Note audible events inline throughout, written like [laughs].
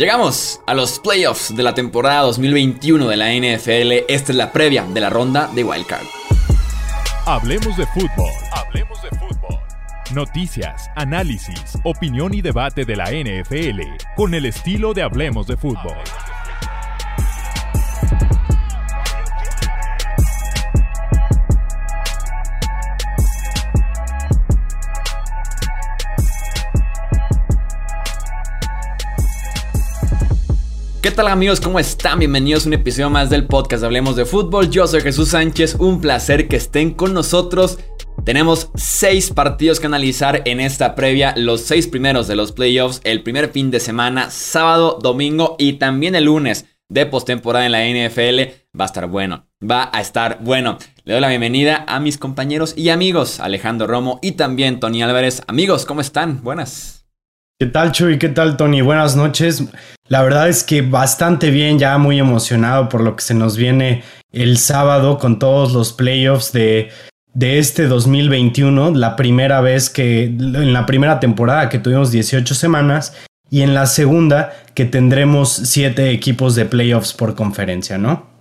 Llegamos a los playoffs de la temporada 2021 de la NFL. Esta es la previa de la ronda de Wildcard. Hablemos de fútbol. Hablemos de fútbol. Noticias, análisis, opinión y debate de la NFL con el estilo de Hablemos de fútbol. ¿Qué tal amigos? ¿Cómo están? Bienvenidos a un episodio más del podcast Hablemos de Fútbol. Yo soy Jesús Sánchez, un placer que estén con nosotros. Tenemos seis partidos que analizar en esta previa, los seis primeros de los playoffs, el primer fin de semana, sábado, domingo y también el lunes de postemporada en la NFL. Va a estar bueno, va a estar bueno. Le doy la bienvenida a mis compañeros y amigos, Alejandro Romo y también Tony Álvarez. Amigos, ¿cómo están? Buenas. ¿Qué tal, Chuy? ¿Qué tal, Tony? Buenas noches. La verdad es que bastante bien, ya muy emocionado por lo que se nos viene el sábado con todos los playoffs de, de este 2021, la primera vez que, en la primera temporada que tuvimos 18 semanas y en la segunda que tendremos 7 equipos de playoffs por conferencia, ¿no?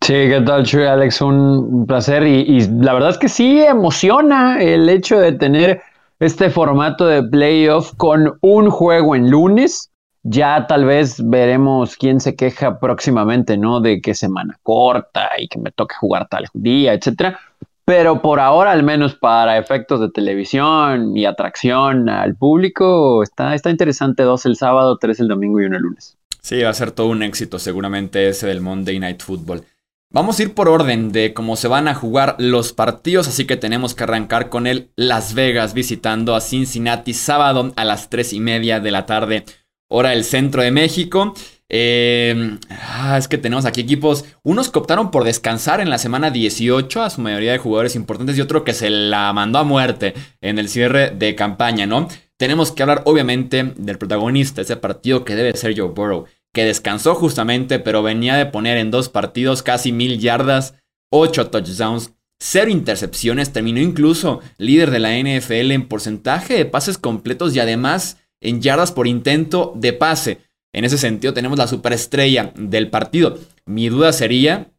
Sí, ¿qué tal, Chuy? Alex, un placer y, y la verdad es que sí emociona el hecho de tener este formato de playoff con un juego en lunes. Ya tal vez veremos quién se queja próximamente, ¿no? De que semana corta y que me toque jugar tal día, etcétera. Pero por ahora, al menos para efectos de televisión y atracción al público, está, está interesante. Dos el sábado, tres el domingo y uno el lunes. Sí, va a ser todo un éxito seguramente ese del Monday Night Football. Vamos a ir por orden de cómo se van a jugar los partidos, así que tenemos que arrancar con el Las Vegas visitando a Cincinnati sábado a las 3 y media de la tarde, hora del centro de México. Eh, ah, es que tenemos aquí equipos, unos que optaron por descansar en la semana 18 a su mayoría de jugadores importantes y otro que se la mandó a muerte en el cierre de campaña, ¿no? Tenemos que hablar obviamente del protagonista, ese partido que debe ser Joe Burrow que descansó justamente, pero venía de poner en dos partidos casi mil yardas, ocho touchdowns, cero intercepciones, terminó incluso líder de la NFL en porcentaje de pases completos y además en yardas por intento de pase. En ese sentido tenemos la superestrella del partido. Mi duda sería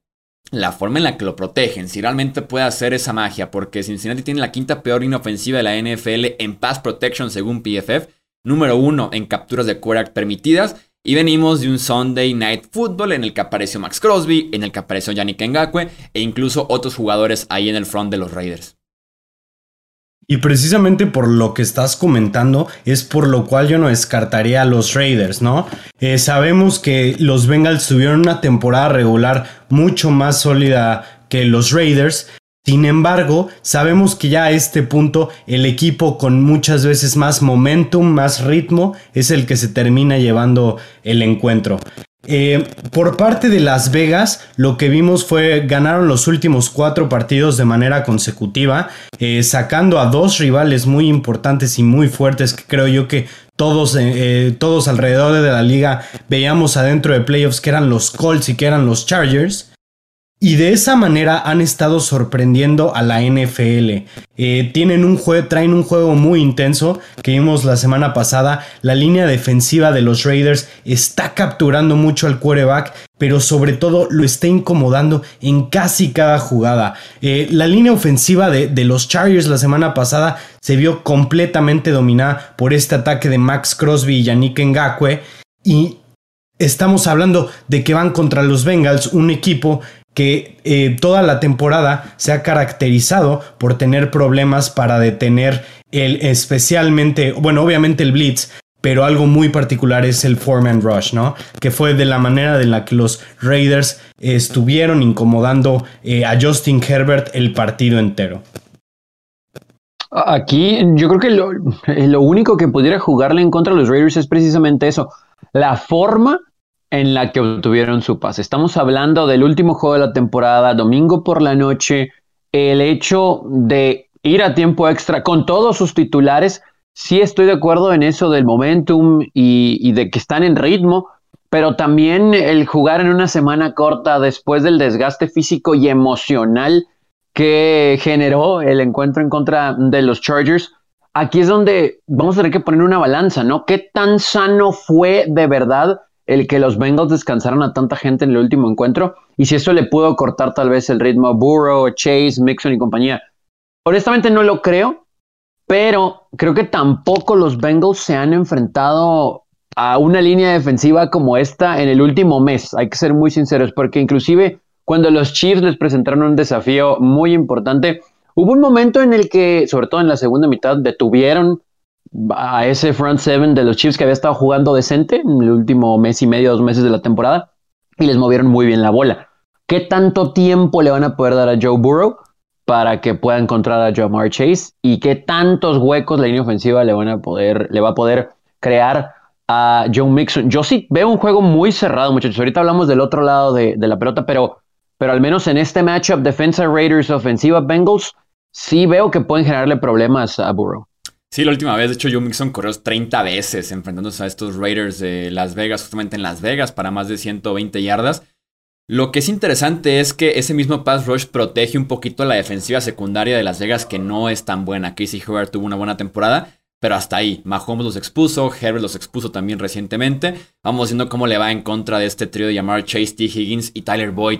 la forma en la que lo protegen, si realmente puede hacer esa magia, porque Cincinnati tiene la quinta peor inofensiva de la NFL en pass protection según PFF, número uno en capturas de quarterback permitidas y venimos de un Sunday Night Football en el que apareció Max Crosby, en el que apareció Yannick Ngakwe e incluso otros jugadores ahí en el front de los Raiders. Y precisamente por lo que estás comentando es por lo cual yo no descartaría a los Raiders, ¿no? Eh, sabemos que los Bengals tuvieron una temporada regular mucho más sólida que los Raiders, sin embargo, sabemos que ya a este punto el equipo con muchas veces más momentum, más ritmo, es el que se termina llevando el encuentro. Eh, por parte de Las Vegas, lo que vimos fue ganaron los últimos cuatro partidos de manera consecutiva, eh, sacando a dos rivales muy importantes y muy fuertes que creo yo que todos, eh, todos alrededor de la liga veíamos adentro de playoffs que eran los Colts y que eran los Chargers. Y de esa manera han estado sorprendiendo a la NFL. Eh, tienen un traen un juego muy intenso que vimos la semana pasada. La línea defensiva de los Raiders está capturando mucho al quarterback, pero sobre todo lo está incomodando en casi cada jugada. Eh, la línea ofensiva de, de, los Chargers la semana pasada se vio completamente dominada por este ataque de Max Crosby y Yannick Ngakwe. Y estamos hablando de que van contra los Bengals, un equipo que eh, toda la temporada se ha caracterizado por tener problemas para detener el especialmente, bueno, obviamente el blitz, pero algo muy particular es el foreman rush, ¿no? Que fue de la manera en la que los Raiders estuvieron incomodando eh, a Justin Herbert el partido entero. Aquí yo creo que lo, lo único que pudiera jugarle en contra de los Raiders es precisamente eso, la forma en la que obtuvieron su pase. Estamos hablando del último juego de la temporada, domingo por la noche, el hecho de ir a tiempo extra con todos sus titulares. Sí estoy de acuerdo en eso del momentum y, de que están en ritmo, pero también el jugar en una semana corta después del desgaste físico y emocional que generó el encuentro en contra de los Chargers aquí es donde vamos a tener que poner una balanza, ¿no? ¿Qué tan sano fue de verdad el que los Bengals descansaran a tanta gente en el último encuentro? Y si eso le pudo cortar tal vez el ritmo a Burrow, Chase, Mixon y compañía. Honestamente no lo creo, pero creo que tampoco los Bengals se han enfrentado a una línea defensiva como esta en el último mes. Hay que ser muy sinceros, porque inclusive cuando los Chiefs les presentaron un desafío muy importante, hubo un momento en el que, sobre todo en la segunda mitad, detuvieron a ese front seven de los Chiefs que había estado jugando decente en el último mes y medio, dos meses de la temporada, y les movieron muy bien la bola. ¿Qué tanto tiempo le van a poder dar a Joe Burrow para que pueda encontrar a Jamar Chase? ¿Y qué tantos huecos la línea ofensiva le, van a poder, le va a poder crear a Joe Mixon? Yo sí veo un juego muy cerrado, muchachos. Ahorita hablamos del otro lado de, de la pelota, pero, pero al menos en este matchup, defensa Raiders, ofensiva Bengals, sí veo que pueden generarle problemas a Burrow. Sí, la última vez, de hecho, Joe Mixon corrió 30 veces enfrentándose a estos Raiders de Las Vegas, justamente en Las Vegas, para más de 120 yardas. Lo que es interesante es que ese mismo pass rush protege un poquito la defensiva secundaria de Las Vegas, que no es tan buena. Casey Howard tuvo una buena temporada, pero hasta ahí. Mahomes los expuso, Herbert los expuso también recientemente. Vamos viendo cómo le va en contra de este trío de llamar Chase, T. Higgins y Tyler Boyd.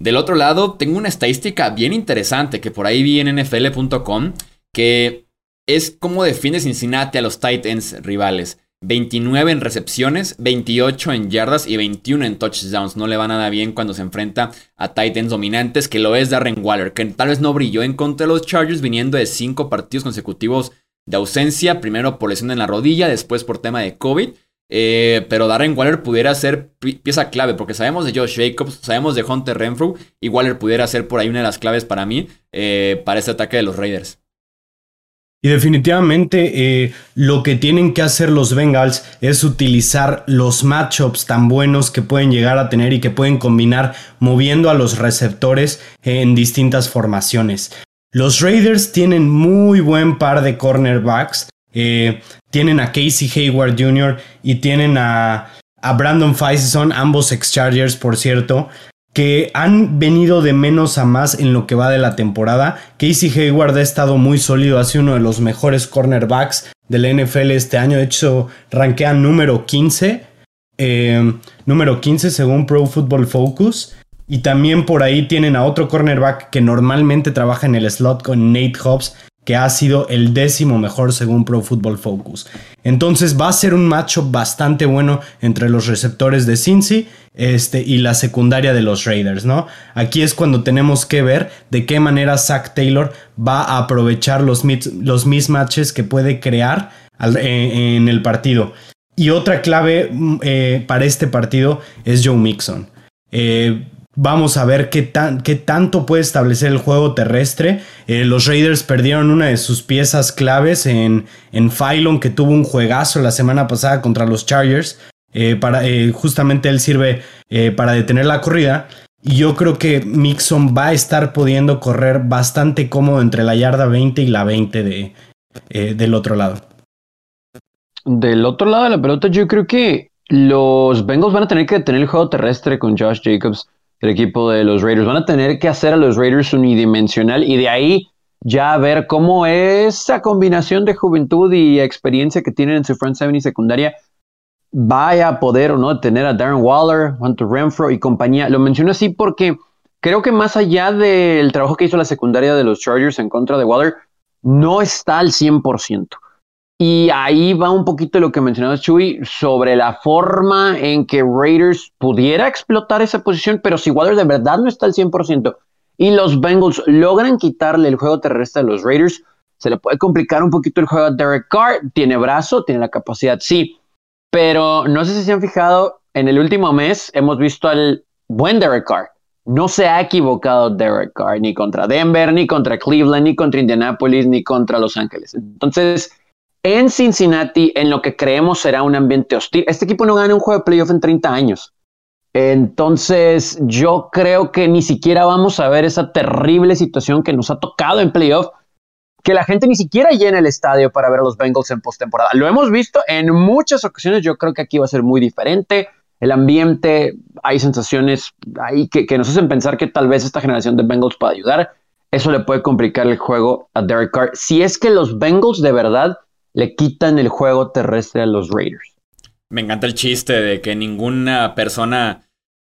Del otro lado, tengo una estadística bien interesante que por ahí vi en NFL.com, que es cómo define Cincinnati a los tight ends rivales. 29 en recepciones, 28 en yardas y 21 en touchdowns. No le va nada bien cuando se enfrenta a tight ends dominantes, que lo es Darren Waller, que tal vez no brilló en contra de los Chargers viniendo de 5 partidos consecutivos de ausencia, primero por lesión en la rodilla, después por tema de COVID. Eh, pero Darren Waller pudiera ser pieza clave, porque sabemos de Josh Jacobs, sabemos de Hunter Renfrew, y Waller pudiera ser por ahí una de las claves para mí, eh, para este ataque de los Raiders. Y definitivamente eh, lo que tienen que hacer los Bengals es utilizar los matchups tan buenos que pueden llegar a tener y que pueden combinar moviendo a los receptores en distintas formaciones. Los Raiders tienen muy buen par de cornerbacks. Eh, tienen a Casey Hayward Jr. y tienen a, a Brandon Faison, ambos ex-Chargers, por cierto que han venido de menos a más en lo que va de la temporada. Casey Hayward ha estado muy sólido, ha sido uno de los mejores cornerbacks del NFL este año. De hecho, rankea número 15. Eh, número 15 según Pro Football Focus. Y también por ahí tienen a otro cornerback que normalmente trabaja en el slot con Nate Hobbs, que ha sido el décimo mejor según Pro Football Focus. Entonces va a ser un macho bastante bueno entre los receptores de Cincy este, y la secundaria de los Raiders, ¿no? Aquí es cuando tenemos que ver de qué manera Zach Taylor va a aprovechar los, los mismatches que puede crear eh, en el partido. Y otra clave mm, eh, para este partido es Joe Mixon. Eh, Vamos a ver qué, tan, qué tanto puede establecer el juego terrestre. Eh, los Raiders perdieron una de sus piezas claves en, en Phylon, que tuvo un juegazo la semana pasada contra los Chargers. Eh, para, eh, justamente él sirve para detener la corrida. Y yo creo que Mixon va a estar pudiendo correr bastante cómodo entre la yarda 20 y la 20 de, del otro lado. Del otro lado de la pelota, yo creo que los Bengals van a tener que detener el juego terrestre con Josh Jacobs el equipo de los Raiders. Van a tener que hacer a los Raiders unidimensional y de ahí ya ver cómo esa combinación de juventud y experiencia que tienen en su front seven y secundaria vaya a poder o no tener a Darren Waller, Hunter Renfro y compañía. Lo menciono así porque creo que más allá del trabajo que hizo la secundaria de los Chargers en contra de Waller, no está al 100%. Y ahí va un poquito lo que mencionaba Chuy sobre la forma en que Raiders pudiera explotar esa posición, pero si Waller de verdad no está al 100% y los Bengals logran quitarle el juego terrestre a los Raiders, se le puede complicar un poquito el juego a Derek Carr. Tiene brazo, tiene la capacidad, sí, pero no sé si se han fijado, en el último mes hemos visto al buen Derek Carr. No se ha equivocado Derek Carr ni contra Denver, ni contra Cleveland, ni contra Indianapolis, ni contra Los Ángeles. Entonces, en Cincinnati, en lo que creemos será un ambiente hostil. Este equipo no gana un juego de playoff en 30 años. Entonces, yo creo que ni siquiera vamos a ver esa terrible situación que nos ha tocado en playoff, que la gente ni siquiera llena el estadio para ver a los Bengals en postemporada. Lo hemos visto en muchas ocasiones, yo creo que aquí va a ser muy diferente. El ambiente, hay sensaciones ahí que, que nos hacen pensar que tal vez esta generación de Bengals pueda ayudar. eso le puede complicar el juego a Derek Carr. Si es que los Bengals de verdad le quitan el juego terrestre a los Raiders. Me encanta el chiste de que ninguna persona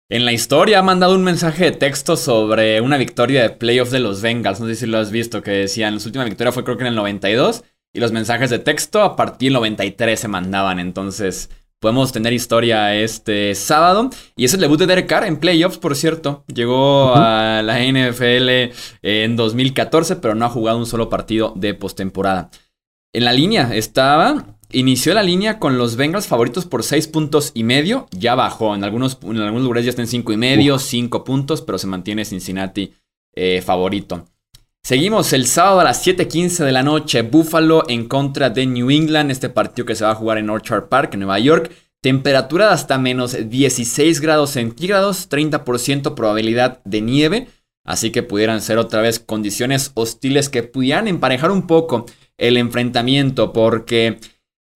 en la historia ha mandado un mensaje de texto sobre una victoria de playoffs de los Bengals. No sé si lo has visto, que decían, su última victoria fue creo que en el 92 y los mensajes de texto a partir del 93 se mandaban. Entonces, podemos tener historia este sábado. Y es el debut de Derek Carr en playoffs, por cierto. Llegó a la NFL en 2014, pero no ha jugado un solo partido de postemporada. En la línea estaba. Inició la línea con los Bengals favoritos por 6 puntos y medio. Ya bajó. En algunos, en algunos lugares ya está en 5 y medio, 5 puntos, pero se mantiene Cincinnati eh, favorito. Seguimos el sábado a las 7:15 de la noche. Buffalo en contra de New England. Este partido que se va a jugar en Orchard Park, en Nueva York. Temperatura de hasta menos 16 grados centígrados, 30% probabilidad de nieve. Así que pudieran ser otra vez condiciones hostiles que pudieran emparejar un poco el enfrentamiento. Porque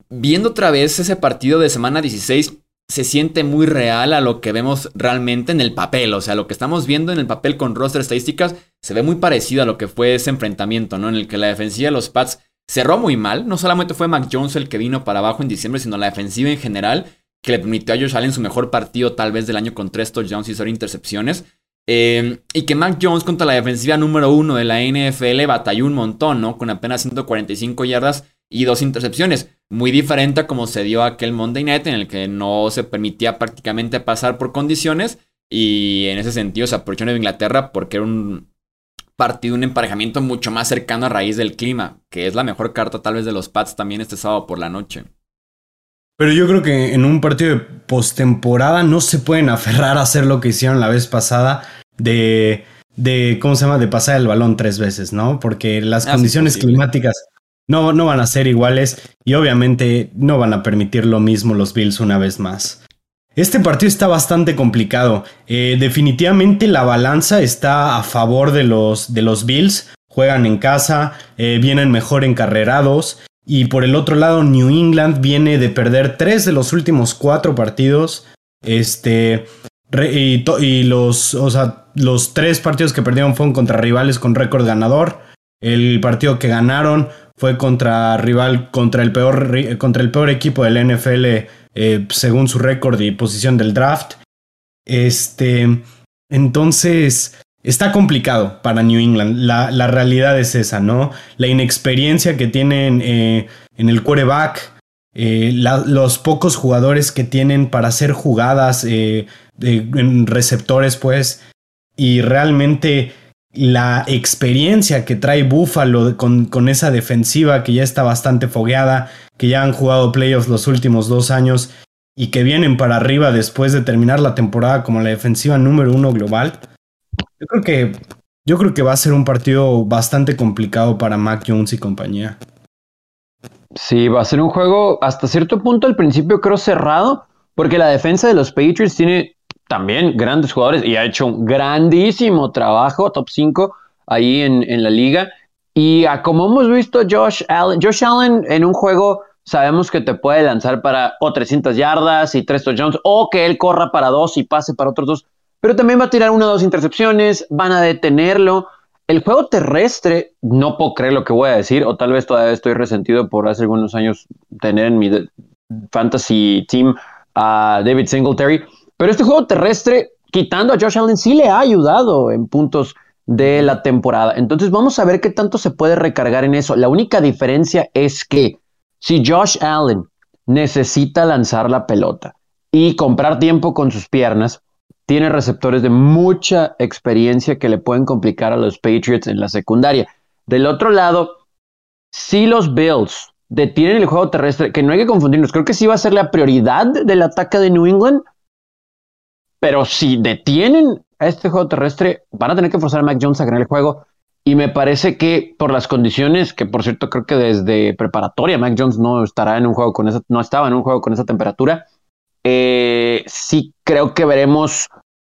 viendo otra vez ese partido de semana 16, se siente muy real a lo que vemos realmente en el papel. O sea, lo que estamos viendo en el papel con roster estadísticas se ve muy parecido a lo que fue ese enfrentamiento, ¿no? En el que la defensiva de los Pats cerró muy mal. No solamente fue Mac Jones el que vino para abajo en diciembre, sino la defensiva en general, que le permitió a Josh Allen su mejor partido tal vez del año con tres touchdowns y cero intercepciones. Em, y que Mac Jones contra la defensiva número uno de la NFL batalló un montón, ¿no? Con apenas 145 yardas y dos intercepciones. Muy diferente a como se dio aquel Monday Night en el que no se permitía prácticamente pasar por condiciones. Y en ese sentido se aprovechó de Inglaterra porque era un partido, un emparejamiento mucho más cercano a raíz del clima, que es la mejor carta tal vez de los Pats también este sábado por la noche. Pero yo creo que en un partido de postemporada no se pueden aferrar a hacer lo que hicieron la vez pasada de, de ¿cómo se llama? De pasar el balón tres veces, ¿no? Porque las ah, condiciones climáticas no, no van a ser iguales y obviamente no van a permitir lo mismo los Bills una vez más. Este partido está bastante complicado. Eh, definitivamente la balanza está a favor de los, de los Bills. Juegan en casa, eh, vienen mejor encarrerados. Y por el otro lado, New England viene de perder tres de los últimos cuatro partidos. Este. y, los, o sea, los tres partidos que perdieron fueron contra rivales con récord ganador. El partido que ganaron fue contra rival, contra el peor, contra el peor equipo del NFL eh, según su récord y posición del draft. Este, entonces, está complicado para New England. La, realidad es esa, ¿no? La inexperiencia que tienen eh, en el quarterback, eh, los pocos jugadores que tienen para hacer jugadas en receptores, pues, y realmente la experiencia que trae Buffalo con, con, esa defensiva que ya está bastante fogueada, que ya han jugado playoffs los últimos dos años y que vienen para arriba después de terminar la temporada como la defensiva número uno global. Yo creo que, yo creo que va a ser un partido bastante complicado para Mac Jones y compañía. Sí, va a ser un juego hasta cierto punto al principio creo cerrado, porque la defensa de los Patriots tiene también grandes jugadores y ha hecho un grandísimo trabajo, top 5 ahí en, la liga. Y como hemos visto, Josh Allen, Josh Allen en un juego sabemos que te puede lanzar para o 300 yardas y 3 touchdowns, o que él corra para dos y pase para otros dos, pero también va a tirar una o dos intercepciones, van a detenerlo. El juego terrestre, no puedo creer lo que voy a decir, o tal vez todavía estoy resentido por hace algunos años tener en mi fantasy team a David Singletary. Pero este juego terrestre, quitando a Josh Allen, sí le ha ayudado en puntos de la temporada. Entonces vamos a ver qué tanto se puede recargar en eso. La única diferencia es que si Josh Allen necesita lanzar la pelota y comprar tiempo con sus piernas, tiene receptores de mucha experiencia que le pueden complicar a los Patriots en la secundaria. Del otro lado, si los Bills detienen el juego terrestre, que no hay que confundirnos, creo que sí va a ser la prioridad del ataque de New England, pero si detienen a este juego terrestre, van a tener que forzar a Mac Jones a ganar el juego. Y me parece que por las condiciones, que por cierto creo que desde preparatoria Mac Jones no estará en un juego con esa, no estaba en un juego con esa temperatura. Eh, sí creo que veremos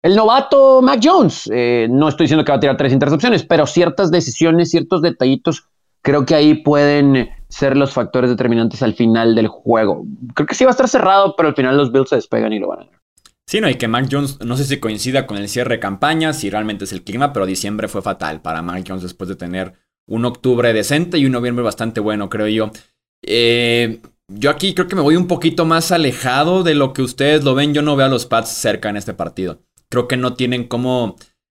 el novato Mac Jones. Eh, no estoy diciendo que va a tirar tres intercepciones, pero ciertas decisiones, ciertos detallitos, creo que ahí pueden ser los factores determinantes al final del juego. Creo que sí va a estar cerrado, pero al final los Bills se despegan y lo van a ganar. Sí, no, y que Mac Jones, no sé si coincida con el cierre de campaña, si realmente es el clima, pero diciembre fue fatal para Mac Jones después de tener un octubre decente y un noviembre bastante bueno, creo yo. Eh, yo aquí creo que me voy un poquito más alejado de lo que ustedes lo ven. Yo no veo a los Pats cerca en este partido. Creo que no tienen cómo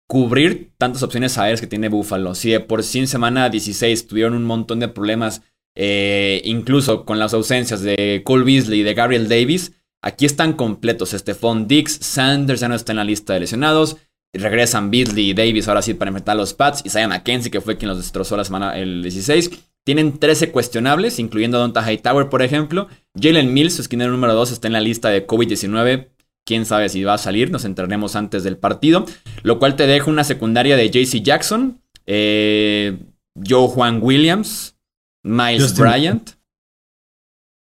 cubrir tantas opciones aéreas que tiene Buffalo. Si de por sí en semana 16 tuvieron un montón de problemas, eh, incluso con las ausencias de Cole Beasley y de Gabriel Davis, Aquí están completos. Stephon Dix, Sanders ya no está en la lista de lesionados. Regresan Beasley y Davis ahora sí para enfrentar a los Pats. Isaiah McKenzie, que fue quien los destrozó la semana el 16. Tienen 13 cuestionables, incluyendo a Donta Hightower, por ejemplo. Jalen Mills, su esquinero número 2, está en la lista de COVID-19. Quién sabe si va a salir, nos entraremos antes del partido. Lo cual te deja una secundaria de JC Jackson, eh, Joe Juan Williams, Miles Bryant.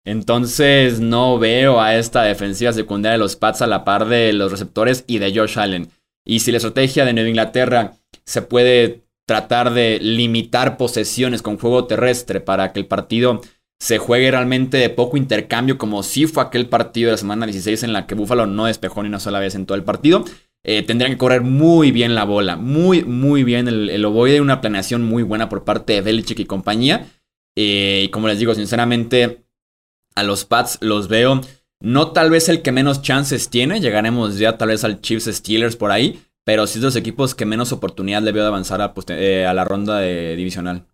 Entonces no veo a esta defensiva secundaria de los Pats a la par de los receptores y de Josh Allen. Y si la estrategia de Nueva Inglaterra se puede tratar de limitar posesiones con juego terrestre para que el partido se juegue realmente de poco intercambio, como si fue aquel partido de la semana 16 en la que Buffalo no despejó ni una sola vez en todo el partido, eh, tendrían que correr muy bien la bola, muy, muy bien el, el ovoide, una planeación muy buena por parte de Belichick y compañía. Eh, y como les digo, sinceramente, a los Pats los veo no tal vez el que menos chances tiene, llegaremos ya tal vez al Chiefs Steelers por ahí, pero sí es de los equipos que menos oportunidad le veo de avanzar a, eh, a la ronda de divisional.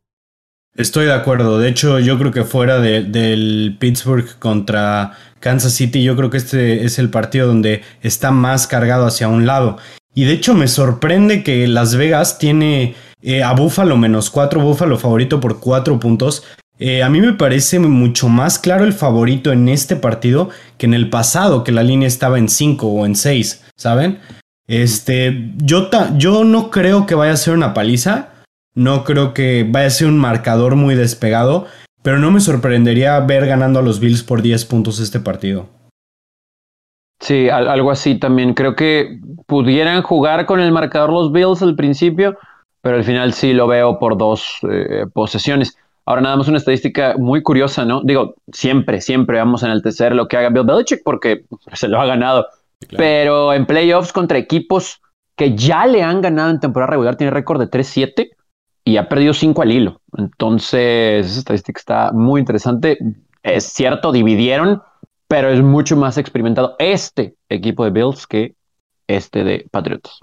Estoy de acuerdo, de hecho yo creo que fuera del Pittsburgh contra Kansas City, yo creo que este es el partido donde está más cargado hacia un lado. Y de hecho me sorprende que Las Vegas tiene eh, a Buffalo menos 4, Buffalo favorito por 4 puntos, eh, a mí me parece mucho más claro el favorito en este partido que en el pasado, que la línea estaba en 5 o en 6, ¿saben? Este, yo, yo no creo que vaya a ser una paliza, no creo que vaya a ser un marcador muy despegado, pero no me sorprendería ver ganando a los Bills por 10 puntos este partido. Sí, algo así también. Creo que pudieran jugar con el marcador los Bills al principio, pero al final sí lo veo por dos eh, posesiones. Ahora nada más una estadística muy curiosa, ¿no? Digo, siempre, siempre vamos a enaltecer lo que haga Bill Belichick porque se lo ha ganado. Pero en playoffs contra equipos que ya le han ganado en temporada regular, tiene récord de 3-7 y ha perdido 5 al hilo. Entonces, esa estadística está muy interesante. Es cierto, dividieron, pero es mucho más experimentado este equipo de Bills que este de Patriots.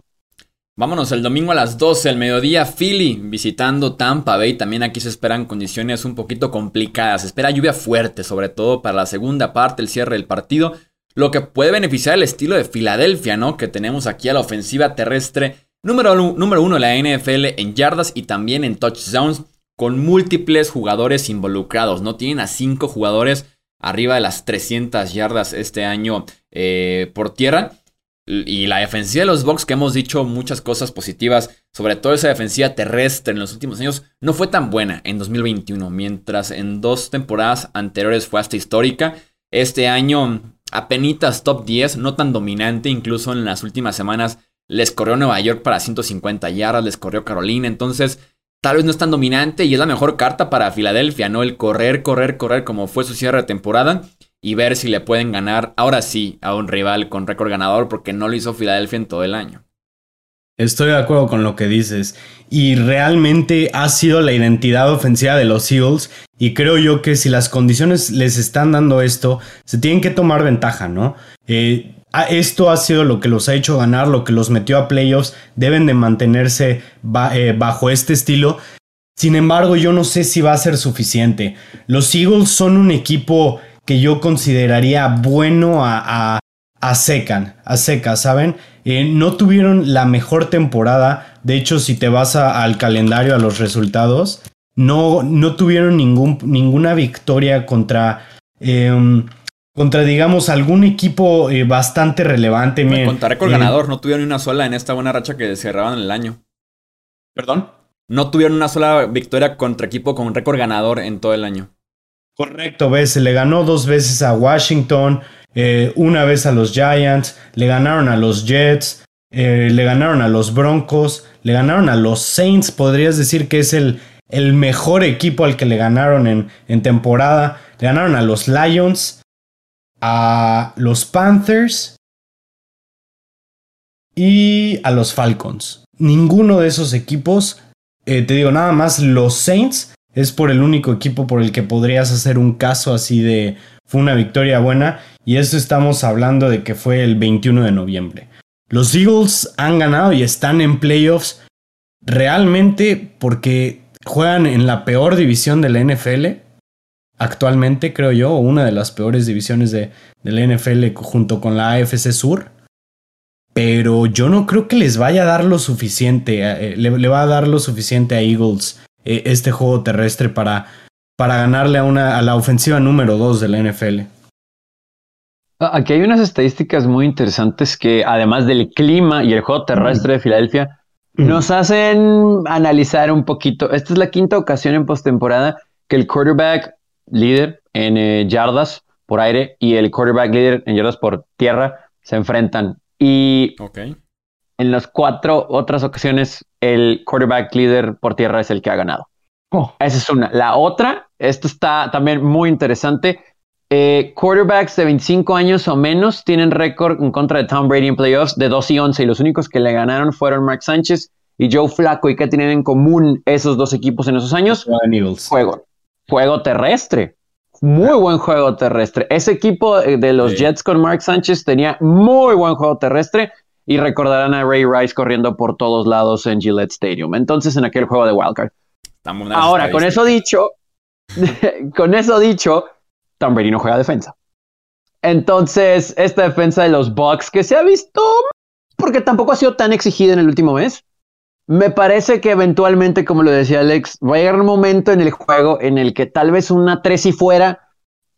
Vámonos el domingo a las 12 del mediodía, Philly visitando Tampa Bay. También aquí se esperan condiciones un poquito complicadas. Se espera lluvia fuerte, sobre todo para la segunda parte, el cierre del partido. Lo que puede beneficiar el estilo de Filadelfia, ¿no? Que tenemos aquí a la ofensiva terrestre número, número uno de la NFL en yardas y también en touchdowns, con múltiples jugadores involucrados, ¿no? Tienen a cinco jugadores arriba de las 300 yardas este año eh, por tierra. Y la defensiva de los Bucks, que hemos dicho muchas cosas positivas, sobre todo esa defensiva terrestre en los últimos años, no fue tan buena en 2021, mientras en dos temporadas anteriores fue hasta histórica. Este año apenas top 10, no tan dominante, incluso en las últimas semanas les corrió Nueva York para 150 yardas, les corrió Carolina, entonces tal vez no es tan dominante y es la mejor carta para Filadelfia, ¿no? El correr, correr, correr como fue su cierre de temporada y ver si le pueden ganar ahora sí a un rival con récord ganador porque no lo hizo Filadelfia en todo el año. Estoy de acuerdo con lo que dices y realmente ha sido la identidad ofensiva de los Eagles y creo yo que si las condiciones les están dando esto, se tienen que tomar ventaja, ¿no? Eh, esto ha sido lo que los ha hecho ganar, lo que los metió a playoffs, deben de mantenerse eh, bajo este estilo. Sin embargo, yo no sé si va a ser suficiente. Los Eagles son un equipo que yo consideraría bueno a, a, a Secan, a Seca, ¿saben? Eh, no tuvieron la mejor temporada. De hecho, si te vas al calendario, a los resultados, no, no tuvieron ningún, ninguna victoria contra, em, contra, digamos, algún equipo eh, bastante relevante. Miren, contaré con el ganador, no tuvieron ni una sola en esta buena racha que cerraban el año. ¿Perdón? No tuvieron una sola victoria contra equipo con récord ganador en todo el año. Correcto, ves, le ganó dos veces a Washington, eh, una vez a los Giants, le ganaron a los Jets, eh, le ganaron a los Broncos, le ganaron a los Saints, podrías decir que es el, el mejor equipo al que le ganaron en, en temporada, le ganaron a los Lions, a los Panthers y a los Falcons. Ninguno de esos equipos, eh, te digo nada más, los Saints es por el único equipo por el que podrías hacer un caso así de fue una victoria buena y eso estamos hablando de que fue el 21 de noviembre. Los Eagles han ganado y están en playoffs realmente porque juegan en la peor división de la NFL actualmente, creo yo, una de las peores divisiones de, la NFL junto con la AFC Sur. Pero yo no creo que les vaya a dar lo suficiente, eh, le, va a dar lo suficiente a Eagles eh, este juego terrestre para, para ganarle a, una, a la ofensiva número 2 de la NFL. Ah, aquí hay unas estadísticas muy interesantes que, además del clima y el juego terrestre de Filadelfia, nos hacen analizar un poquito. Esta es la quinta ocasión en postemporada que el quarterback líder en eh, yardas por aire y el quarterback líder en yardas por tierra se enfrentan. Y en las cuatro otras ocasiones, el quarterback líder por tierra es el que ha ganado. Oh. Esa es una. La otra, esto está también muy interesante. Eh, quarterbacks de 25 años o menos tienen récord en contra de Tom Brady en playoffs de 2 y 11 y los únicos que le ganaron fueron Mark Sánchez y Joe Flacco. ¿Y qué tienen en común esos dos equipos en esos años? Juego juego terrestre. Muy buen juego terrestre. Ese equipo eh, de los Jets con Mark Sánchez tenía muy buen juego terrestre y recordarán a Ray Rice corriendo por todos lados en Gillette Stadium. Entonces, en aquel juego de Wildcard. Ahora, con eso dicho, [laughs] con eso dicho, Tom Brady no juega defensa. Entonces, esta defensa de los Bucks que se ha visto porque tampoco ha sido tan exigida en el último mes, me parece que eventualmente, como lo decía Alex, va a llegar un momento en el juego en el que tal vez una 3 y fuera,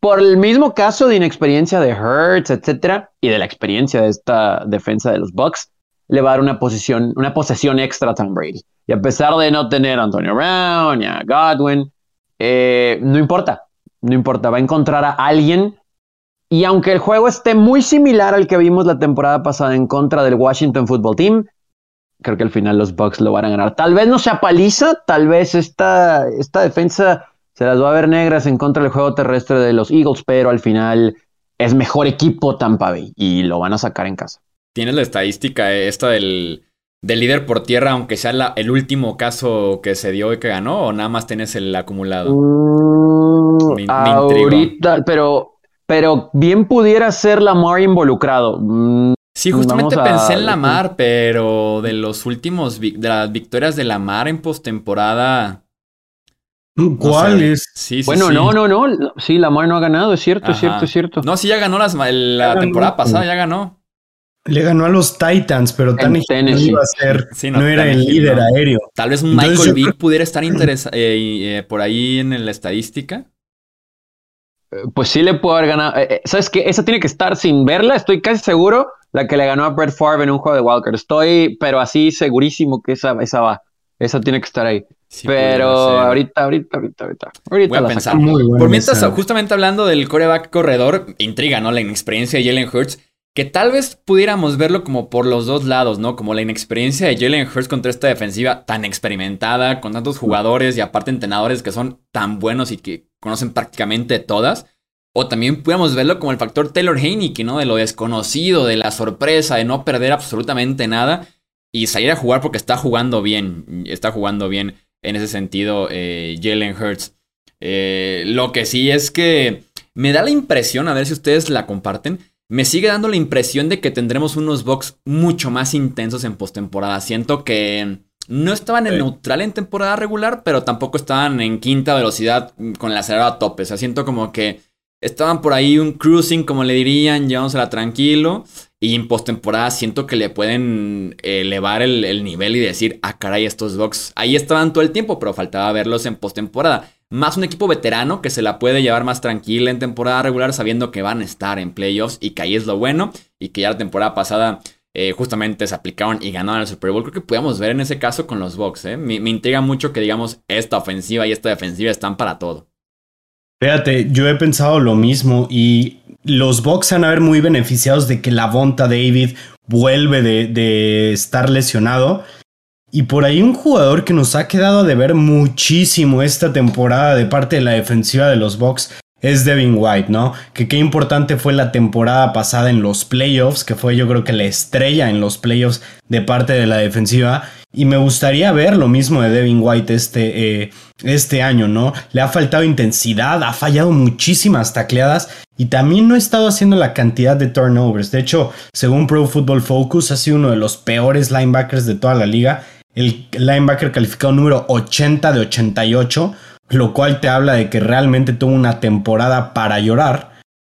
por el mismo caso de inexperiencia de Hurts, etcétera, y de la experiencia de esta defensa de los Bucks, le va a dar una posición, una posesión extra a Tom Brady. Y a pesar de no tener a Antonio Brown y a Godwin, eh, no importa, no importa, va a encontrar a alguien. Y aunque el juego esté muy similar al que vimos la temporada pasada en contra del Washington Football Team, creo que al final los Bucks lo van a ganar. Tal vez no sea paliza, tal vez esta, esta defensa se las va a ver negras en contra del juego terrestre de los Eagles, pero al final es mejor equipo Tampa Bay y lo van a sacar en casa. ¿Tienes la estadística esta del, líder por tierra, aunque sea el último caso que se dio y que ganó, o nada más tienes el acumulado? Mm, ahorita, pero, pero bien pudiera ser Lamar involucrado. Mm, Sí, justamente pensé en Lamar, pero de los últimos, de las victorias de Lamar en postemporada. ¿Cuál es? Sí, bueno, no, no, no. Sí, Lamar no ha ganado, es cierto, es cierto, es cierto. No, sí, ya ganó las, la temporada pasada, ya ganó. Le ganó a los Titans, pero tan no iba a ser, no, era el líder aéreo. Tal vez un Michael Vick pudiera estar interesado eh, eh, por ahí en la estadística. Pues sí le puedo haber ganado. Eh, ¿Sabes qué? Esa tiene que estar sin verla, estoy casi seguro la que le ganó a Brett Favre en un juego de Walker. Estoy, pero así segurísimo que esa, esa va. Esa tiene que estar ahí. pero ahorita, ahorita, ahorita, ahorita. ahorita Voy a pensar. Por mientras, justamente hablando del coreback corredor, intriga, ¿no? La inexperiencia de Jalen Hurts. Que tal vez pudiéramos verlo como por los dos lados, ¿no? Como la inexperiencia de Jalen Hurts contra esta defensiva tan experimentada, con tantos jugadores y aparte entrenadores que son tan buenos y que conocen prácticamente todas. O también pudiéramos verlo como el factor Taylor Heineke, ¿no? De lo desconocido, de la sorpresa, de no perder absolutamente nada y salir a jugar porque está jugando bien. Está jugando bien en ese sentido eh, Jalen Hurts. Eh, lo que sí es que me da la impresión, a ver si ustedes la comparten, me sigue dando la impresión de que tendremos unos box mucho más intensos en postemporada. Siento que no estaban en neutral en temporada regular, pero tampoco estaban en quinta velocidad con la acelerador a tope. O sea, siento como que estaban por ahí un cruising, como le dirían, llevándosela tranquilo. Y en postemporada siento que le pueden elevar el, nivel y decir, ah, caray, estos Bucks ahí estaban todo el tiempo, pero faltaba verlos en postemporada. Más un equipo veterano que se la puede llevar más tranquila en temporada regular, sabiendo que van a estar en playoffs y que ahí es lo bueno. Y que ya la temporada pasada eh, justamente se aplicaron y ganaron el Super Bowl. Creo que podemos ver en ese caso con los Bucks. ¿eh? me intriga mucho que, digamos, esta ofensiva y esta defensiva están para todo. Fíjate, yo he pensado lo mismo y los Bucks van a ver muy beneficiados de que la Bonta David vuelve de, estar lesionado. Y por ahí un jugador que nos ha quedado de ver muchísimo esta temporada de parte de la defensiva de los Bucks es Devin White, ¿no? Que qué importante fue la temporada pasada en los playoffs, que fue yo creo que la estrella en los playoffs de parte de la defensiva. Y me gustaría ver lo mismo de Devin White este, eh, este año, ¿no? Le ha faltado intensidad, ha fallado muchísimas tacleadas y también no ha estado haciendo la cantidad de turnovers. De hecho, según Pro Football Focus, ha sido uno de los peores linebackers de toda la liga. El linebacker calificado número 80 de 88 lo cual te habla de que realmente tuvo una temporada para llorar.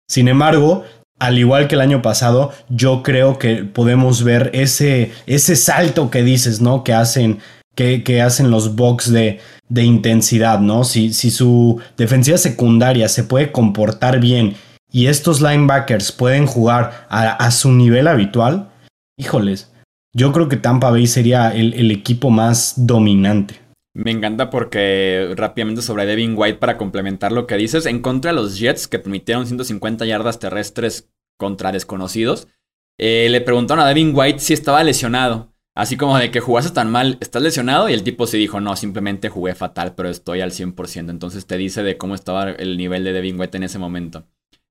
Sin embargo, al igual que el año pasado, yo creo que podemos ver ese, ese salto que dices, ¿no? Que hacen, que, que hacen los Bucks de, de intensidad, ¿no? Si, si su defensiva secundaria se puede comportar bien y estos linebackers pueden jugar a, su nivel habitual, híjoles, yo creo que Tampa Bay sería el equipo más dominante. Me encanta porque rápidamente sobre Devin White para complementar lo que dices, en contra de los Jets que permitieron 150 yardas terrestres contra desconocidos, eh, le preguntaron a Devin White si estaba lesionado. Así como de que jugaste tan mal, ¿estás lesionado? Y el tipo se dijo, no, simplemente jugué fatal, pero estoy al 100%. Entonces te dice de cómo estaba el nivel de Devin White en ese momento.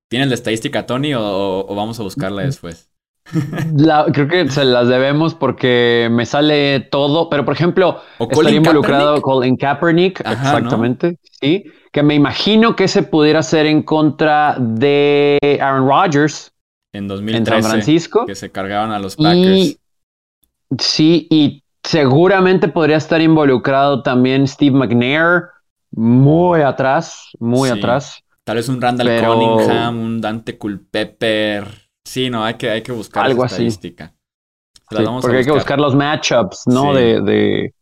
¿Tienes la estadística, Tony, o vamos a buscarla después? Creo que se las debemos porque me sale todo, pero por ejemplo, estaría involucrado Colin Kaepernick, exactamente, sí, que me imagino que se pudiera hacer en contra de Aaron Rodgers en 2013, San Francisco, que se cargaban a los Packers. Y, sí, y seguramente podría estar involucrado también Steve McNair, muy atrás, muy atrás. Tal vez un Randall Cunningham, un Dante Culpepper. Sí, no, hay que, hay que buscar Algo estadística. Así. porque hay que buscar los matchups, ¿no? De, de,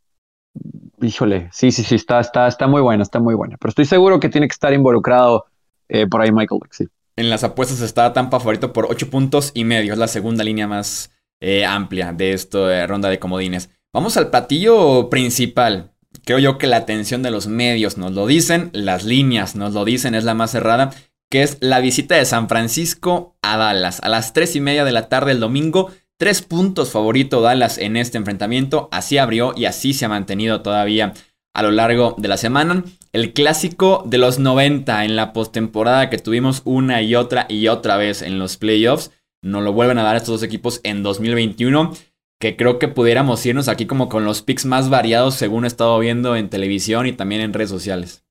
Híjole, sí, sí, sí, está, está, está muy buena, está muy buena. Pero estoy seguro que tiene que estar involucrado eh, por ahí Michael sí. En las apuestas está Tampa favorito por 8 puntos y medio. Es la segunda línea más eh, amplia de esta ronda de comodines. Vamos al platillo principal. Creo yo que la atención de los medios nos lo dicen, las líneas nos lo dicen, es la más cerrada que es la visita de San Francisco a Dallas. A las 3 y media de la tarde el domingo, tres puntos favorito Dallas en este enfrentamiento. Así abrió y así se ha mantenido todavía a lo largo de la semana. El clásico de los 90 en la postemporada que tuvimos una y otra y otra vez en los playoffs. Nos lo vuelven a dar estos dos equipos en 2021. Que creo que pudiéramos irnos aquí como con los picks más variados según he estado viendo en televisión y también en redes sociales.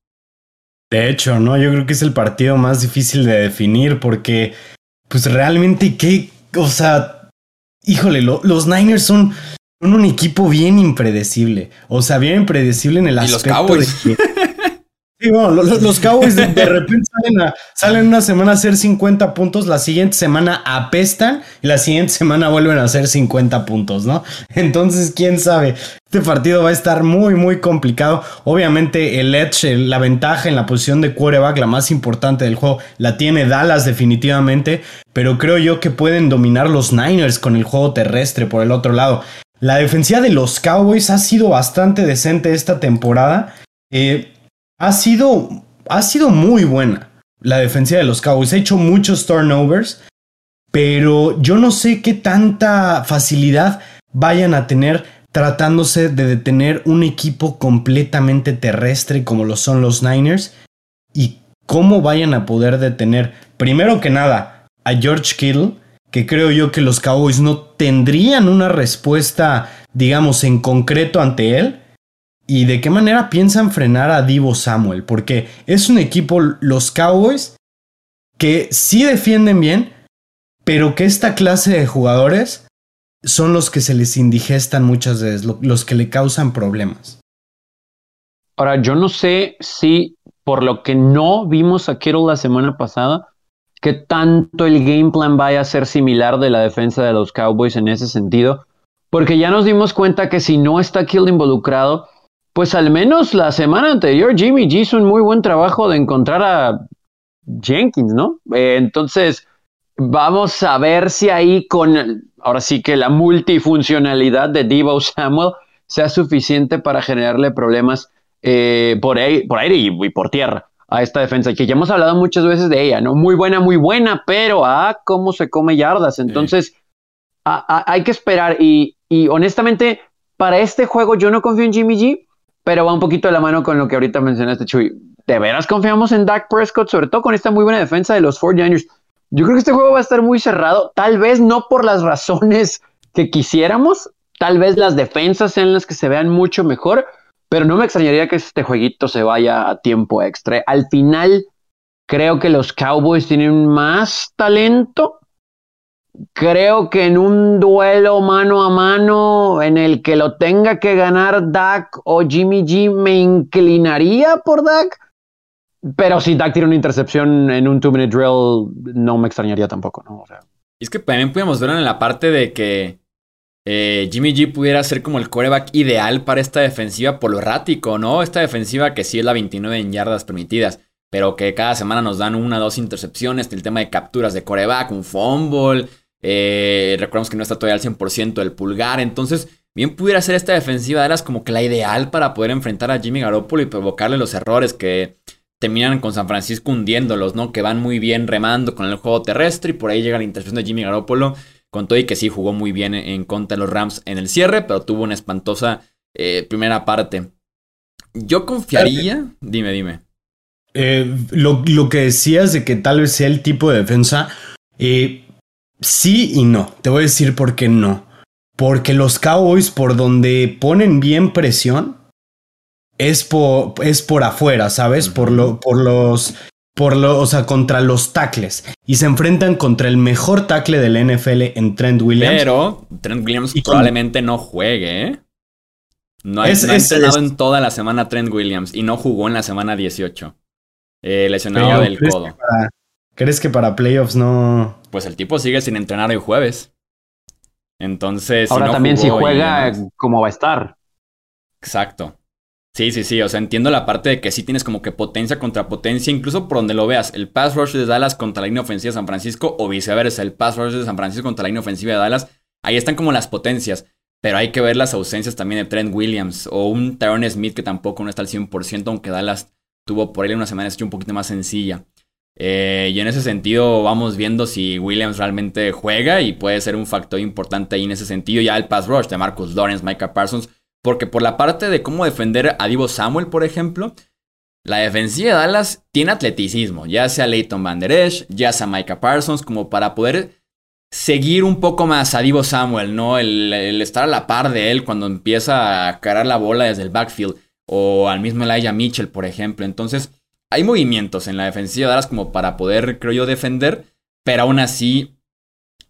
De hecho, ¿no? Yo creo que es el partido más difícil de definir porque, pues realmente, ¿qué? O sea, híjole, los Niners son, un equipo bien impredecible. O sea, bien impredecible en el aspecto de que los, Cowboys de, repente salen, una semana a hacer 50 puntos, la siguiente semana apestan y la siguiente semana vuelven a hacer 50 puntos, ¿no? Entonces, quién sabe. Este partido va a estar muy, muy complicado. Obviamente, el edge, la ventaja en la posición de quarterback, la más importante del juego, la tiene Dallas definitivamente, pero creo yo que pueden dominar los Niners con el juego terrestre por el otro lado. La defensiva de los Cowboys ha sido bastante decente esta temporada. Eh, ha sido, ha sido muy buena la defensa de los Cowboys. Ha hecho muchos turnovers, pero yo no sé qué tanta facilidad vayan a tener tratándose de detener un equipo completamente terrestre como lo son los Niners y cómo vayan a poder detener, primero que nada, a George Kittle, que creo yo que los Cowboys no tendrían una respuesta, digamos, en concreto ante él. ¿Y de qué manera piensan frenar a Divo Samuel? Porque es un equipo, los Cowboys, que sí defienden bien, pero que esta clase de jugadores son los que se les indigestan muchas veces, los que le causan problemas. Ahora, yo no sé si por lo que no vimos a Kittle la semana pasada, que tanto el game plan vaya a ser similar de la defensa de los Cowboys en ese sentido, porque ya nos dimos cuenta que si no está Kittle involucrado, pues al menos la semana anterior Jimmy G hizo un muy buen trabajo de encontrar a Jenkins, ¿no? Eh, entonces, vamos a ver si ahí con, ahora sí que la multifuncionalidad de Devo Samuel sea suficiente para generarle problemas eh, por, aire, por aire y, por tierra a esta defensa, que ya hemos hablado muchas veces de ella, ¿no? Muy buena, muy buena, pero ah, cómo se come yardas. Entonces, hay que esperar y, y honestamente, para este juego yo no confío en Jimmy G pero va un poquito de la mano con lo que ahorita mencionaste, Chuy. ¿de veras confiamos en Dak Prescott? Sobre todo con esta muy buena defensa de los 49ers. Yo creo que este juego va a estar muy cerrado, tal vez no por las razones que quisiéramos, tal vez las defensas sean las que se vean mucho mejor, pero no me extrañaría que este jueguito se vaya a tiempo extra. Al final, creo que los Cowboys tienen más talento. Creo que en un duelo mano a mano en el que lo tenga que ganar Dak o Jimmy G, me inclinaría por Dak. Pero si Dak tiene una intercepción en un two-minute drill, no me extrañaría tampoco, ¿no? O sea. Es que también podemos ver en la parte de que eh, Jimmy G pudiera ser como el coreback ideal para esta defensiva por lo errático, ¿no? Esta defensiva que sí es la 29 en yardas permitidas, pero que cada semana nos dan una o dos intercepciones, el tema de capturas de coreback, un fumble. Eh, recordemos que no está todavía al 100% el pulgar, entonces bien pudiera ser esta defensiva de las como que la ideal para poder enfrentar a Jimmy Garoppolo y provocarle los errores que terminan con San Francisco hundiéndolos, ¿no? Que van muy bien remando con el juego terrestre y por ahí llega la intercepción de Jimmy Garoppolo. Con todo y que sí jugó muy bien en contra de los Rams en el cierre, pero tuvo una espantosa eh, primera parte. Yo confiaría. Dime, dime. Eh, lo, que decías de que tal vez sea el tipo de defensa, eh, sí y no. Te voy a decir por qué no. Porque los Cowboys, por donde ponen bien presión, es por, es por afuera, ¿sabes? por, lo, por los. Por lo, o sea, contra los tackles. Y se enfrentan contra el mejor tackle del NFL en Trent Williams. Pero Trent Williams probablemente no juegue, ¿eh? No ha, entrenado en toda la semana Trent Williams y no jugó en la semana 18. Eh, lesionado del codo. ¿Crees que para playoffs no.? Pues el tipo sigue sin entrenar el jueves. Entonces. Ahora también si juega, ¿cómo va a estar? Exacto. Sí, sí, sí. O sea, entiendo la parte de que sí tienes como que potencia contra potencia, incluso por donde lo veas. El pass rush de Dallas contra la línea ofensiva de San Francisco o viceversa. El pass rush de San Francisco contra la línea ofensiva de Dallas. Ahí están como las potencias. Pero hay que ver las ausencias también de Trent Williams o un Tyrone Smith que tampoco no está al 100%, aunque Dallas tuvo por él una semana un poquito más sencilla. Eh, y en ese sentido vamos viendo si Williams realmente juega y puede ser un factor importante ahí en ese sentido. Ya el pass rush de Marcus Lawrence, Micah Parsons porque por la parte de cómo defender a Divo Samuel, por ejemplo, la defensiva de Dallas tiene atleticismo, ya sea Leighton Van Der Esch, ya sea Micah Parsons, como para poder seguir un poco más a Divo Samuel, ¿no? El, estar a la par de él cuando empieza a cargar la bola desde el backfield, o al mismo Elijah Mitchell, por ejemplo. Entonces, hay movimientos en la defensiva de Dallas como para poder, creo yo, defender, pero aún así,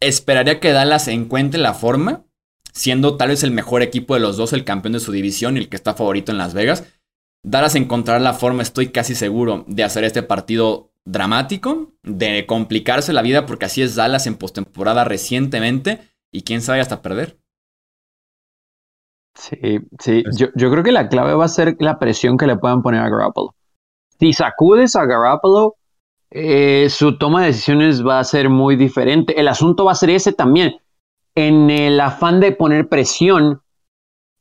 esperaría que Dallas encuentre la forma siendo tal vez el mejor equipo de los dos, el campeón de su división y el que está favorito en Las Vegas. Dallas encontrar la forma, estoy casi seguro, de hacer este partido dramático, de complicarse la vida, porque así es Dallas en postemporada recientemente, y quién sabe hasta perder. Sí, sí, yo, yo, creo que la clave va a ser la presión que le puedan poner a Garoppolo. Si sacudes a Garoppolo, eh, su toma de decisiones va a ser muy diferente. El asunto va a ser ese también en el afán de poner presión,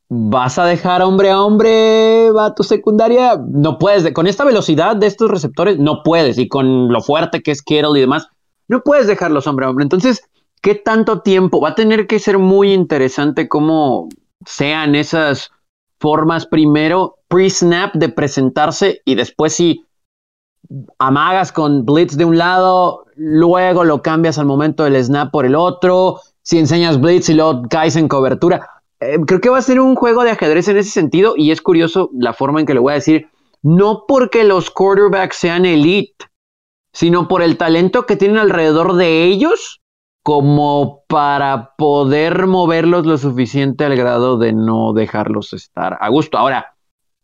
vas a dejar hombre a hombre a tu secundaria, no puedes, con esta velocidad de estos receptores, no puedes, y con lo fuerte que es Kittle y demás, no puedes dejarlos hombre a hombre. Entonces, ¿qué tanto tiempo? Va a tener que ser muy interesante cómo sean esas formas primero pre-snap de presentarse y después si amagas con blitz de un lado, luego lo cambias al momento del snap por el otro, si enseñas blitz y luego caes en cobertura. Eh, creo que va a ser un juego de ajedrez en ese sentido y es curioso la forma en que lo voy a decir. No porque los quarterbacks sean elite, sino por el talento que tienen alrededor de ellos como para poder moverlos lo suficiente al grado de no dejarlos estar a gusto. Ahora,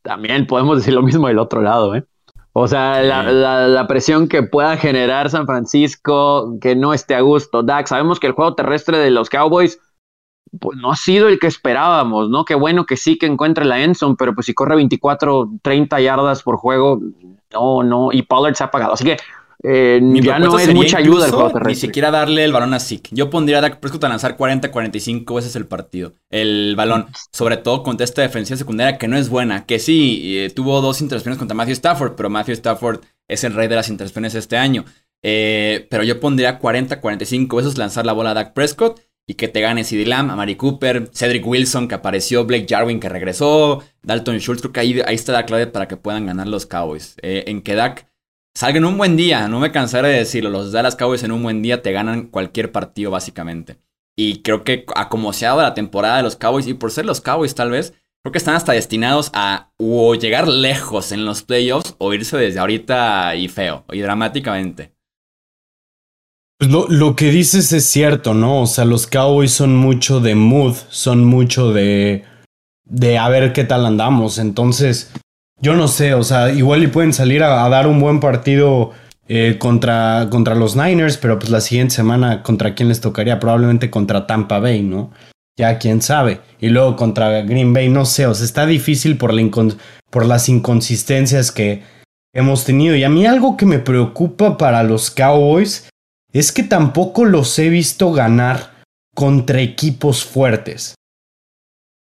también podemos decir lo mismo del otro lado, ¿eh? O sea, la, presión que pueda generar San Francisco, que no esté a gusto. Dax, sabemos que el juego terrestre de los Cowboys pues, no ha sido el que esperábamos, ¿no? Qué bueno que sí que encuentre la Enson, pero pues si corre 24, 30 yardas por juego, no, no, y Pollard se ha apagado. Así que eh, ya no es mucha ayuda el juego terrestre. Ni siquiera darle el balón a Zeke. Yo pondría a Dak Prescott a lanzar 40, 45 veces el partido. El balón. Sobre todo contra esta defensiva secundaria que no es buena. Que sí, eh, tuvo dos intercepciones contra Matthew Stafford, pero Matthew Stafford es el rey de las intercepciones este año. Eh, pero yo pondría 40, 45 veces lanzar la bola a Dak Prescott y que te gane CD Lamb, Amari Cooper, Cedric Wilson que apareció, Blake Jarwin que regresó, Dalton Schultz, creo que ahí, está la clave para que puedan ganar los Cowboys. En que Dak salga en un buen día, no me cansaré de decirlo, los Dallas Cowboys en un buen día te ganan cualquier partido básicamente. Y creo que a como se ha dado la temporada de los Cowboys, y por ser los Cowboys tal vez, creo que están hasta destinados a llegar lejos en los playoffs o irse desde ahorita y feo, y dramáticamente. Pues lo, que dices es cierto, ¿no? O sea, los Cowboys son mucho de mood, son mucho de, de a ver qué tal andamos. Entonces, yo no sé, o sea, igual y pueden salir a, dar un buen partido eh, contra, contra los Niners, pero pues la siguiente semana contra quién les tocaría, probablemente contra Tampa Bay, ¿no? Ya quién sabe. Y luego contra Green Bay, no sé, o sea, está difícil por, la por las inconsistencias que hemos tenido. Y a mí algo que me preocupa para los Cowboys es que tampoco los he visto ganar contra equipos fuertes.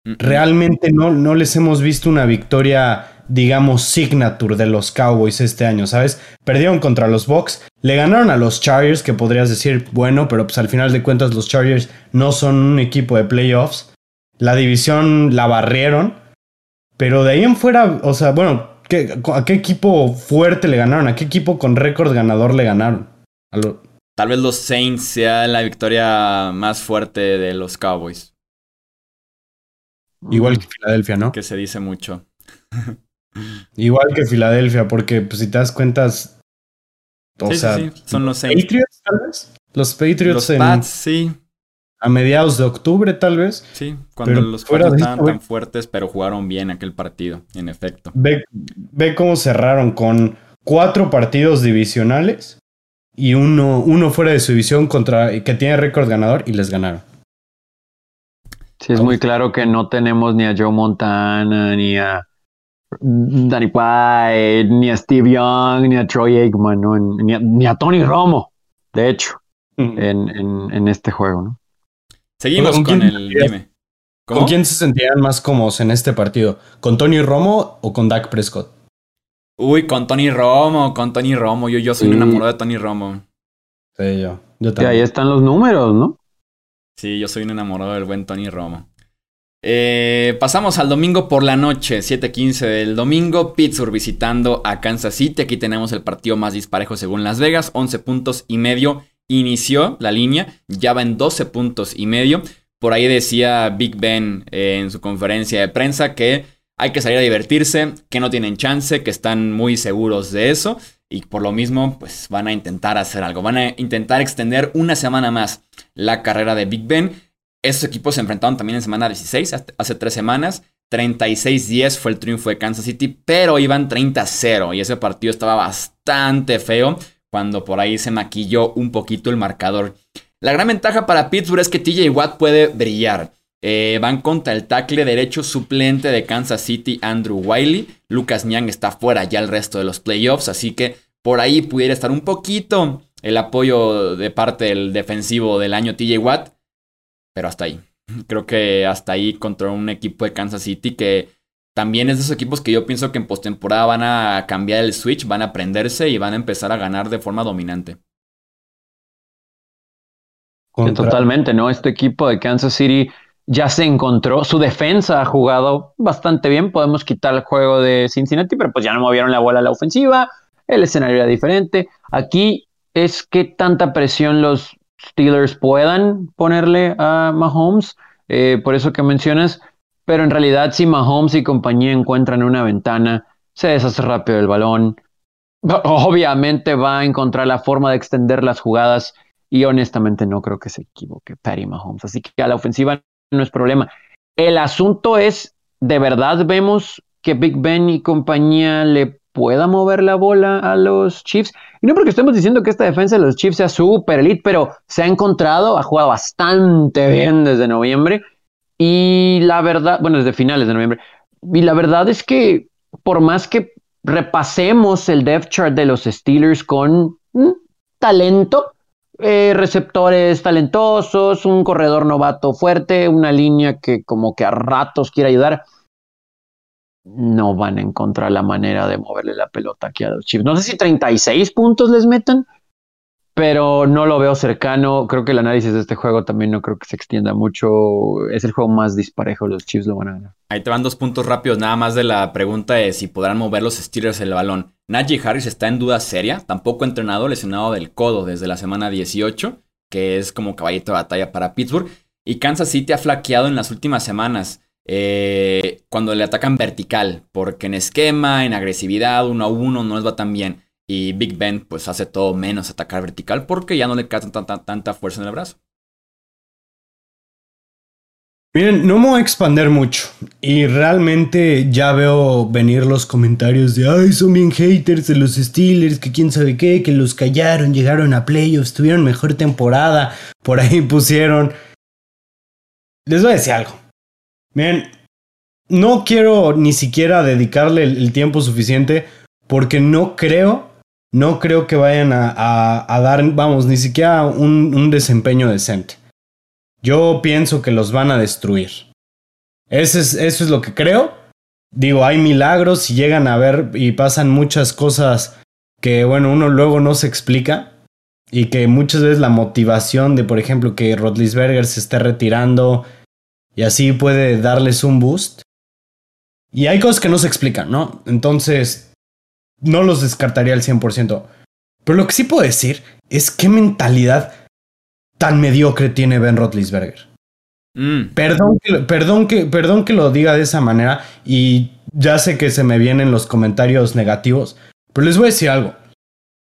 Realmente no, no les hemos visto una victoria, digamos, signature de los Cowboys este año, ¿sabes? Perdieron contra los Bucks, le ganaron a los Chargers, que podrías decir, bueno, pero pues al final de cuentas los Chargers no son un equipo de playoffs. La división la barrieron, pero de ahí en fuera, o sea, bueno, ¿a qué equipo fuerte le ganaron? ¿A qué equipo con récord ganador le ganaron? A, Tal vez los Saints sea la victoria más fuerte de los Cowboys. Igual que Filadelfia, ¿no? Que se dice mucho. [laughs] Igual que Filadelfia, porque pues, si te das cuenta, o sea, sí, son los Saints. Patriots, tal vez. Los Patriots los Pats, sí. A mediados de octubre, tal vez. Sí, cuando los Pats estaban tan fuertes, pero jugaron bien aquel partido, en efecto. Ve, ve cómo cerraron con cuatro partidos divisionales y uno, uno fuera de su división contra que tiene récord ganador y les ganaron. Sí, es muy claro que no tenemos ni a Joe Montana, ni a Danny White, ni a Steve Young, ni a Troy Aikman, ni, a, Tony Romo, de hecho, en, en, este juego. ¿no? Seguimos con, el... Dime. ¿Con quién se sentían más cómodos en este partido? ¿Con Tony Romo o con Dak Prescott? Uy, con Tony Romo, con Tony Romo. Yo, yo soy un enamorado de Tony Romo. Sí, yo. yo también. ahí están los números, ¿no? Sí, yo soy un enamorado del buen Tony Romo. Eh, pasamos al domingo por la noche, 7:15 del domingo. Pittsburgh visitando a Kansas City. Aquí tenemos el partido más disparejo según Las Vegas. 11 puntos y medio. Inició la línea, ya va en 12 puntos y medio. Por ahí decía Big Ben eh, en su conferencia de prensa que hay que salir a divertirse, que no tienen chance, que están muy seguros de eso y por lo mismo pues van a intentar hacer algo, van a intentar extender una semana más la carrera de Big Ben. Esos equipos se enfrentaron también en semana 16, hace tres semanas. 36-10 fue el triunfo de Kansas City, pero iban 30-0 y ese partido estaba bastante feo cuando por ahí se maquilló un poquito el marcador. La gran ventaja para Pittsburgh es que TJ Watt puede brillar. Eh, van contra el tackle derecho suplente de Kansas City, Andrew Wiley. Lucas Niang está fuera ya el resto de los playoffs, así que por ahí pudiera estar un poquito el apoyo de parte del defensivo del año TJ Watt, pero hasta ahí. Creo que hasta ahí contra un equipo de Kansas City que también es de esos equipos que yo pienso que en postemporada van a cambiar el switch, van a aprenderse y van a empezar a ganar de forma dominante. Totalmente, ¿no? Este equipo de Kansas City ya se encontró, su defensa ha jugado bastante bien, podemos quitar el juego de Cincinnati, pero pues ya no movieron la bola a la ofensiva, el escenario era diferente. Aquí es que tanta presión los Steelers puedan ponerle a Mahomes, eh, por eso que mencionas, pero en realidad si Mahomes y compañía encuentran una ventana, se deshace rápido el balón, [laughs] obviamente va a encontrar la forma de extender las jugadas y honestamente no creo que se equivoque Patty Mahomes, así que a la ofensiva no es problema. El asunto es, ¿de verdad vemos que Big Ben y compañía le pueda mover la bola a los Chiefs? Y no porque estemos diciendo que esta defensa de los Chiefs sea super elite, pero se ha encontrado, ha jugado bastante bien desde noviembre. Y la verdad, bueno, desde finales de noviembre. Y la verdad es que por más que repasemos el depth chart de los Steelers con talento, eh, receptores talentosos, un corredor novato fuerte, una línea que como que a ratos quiere ayudar, no van a encontrar la manera de moverle la pelota aquí a los Chiefs. No sé si 36 puntos les metan, pero no lo veo cercano. Creo que el análisis de este juego también no creo que se extienda mucho. Es el juego más disparejo, los Chiefs lo van a ganar. Ahí te van dos puntos rápidos, nada más de la pregunta de si podrán mover los Steelers el balón. Najee Harris está en duda seria, tampoco entrenado, lesionado del codo desde la semana 18, que es como caballito de batalla para Pittsburgh. Y Kansas City ha flaqueado en las últimas semanas. Eh, cuando le atacan vertical, porque en esquema, en agresividad, uno a uno no les va tan bien. Y Big Ben pues hace todo menos atacar vertical porque ya no le cae tanta, tanta fuerza en el brazo. Miren, no me voy a expander mucho y realmente ya veo venir los comentarios de, ay, son bien haters de los Steelers, que quién sabe qué, que los callaron, llegaron a playoffs, tuvieron mejor temporada, por ahí pusieron. Les voy a decir algo. Miren, no quiero ni siquiera dedicarle el tiempo suficiente porque no creo no creo que vayan a, dar, vamos, ni siquiera un, desempeño decente. Yo pienso que los van a destruir. Eso es, eso es lo que creo. Digo, hay milagros y llegan a ver y pasan muchas cosas que, bueno, uno luego no se explica. Y que muchas veces la motivación de, por ejemplo, que Rotlisberger se esté retirando y así puede darles un boost. Y hay cosas que no se explican, ¿no? Entonces, no los descartaría al 100%. Pero lo que sí puedo decir es qué mentalidad tan mediocre tiene Ben Roethlisberger. Mm. Perdón, que, perdón, que, perdón que lo diga de esa manera y ya sé que se me vienen los comentarios negativos, pero les voy a decir algo.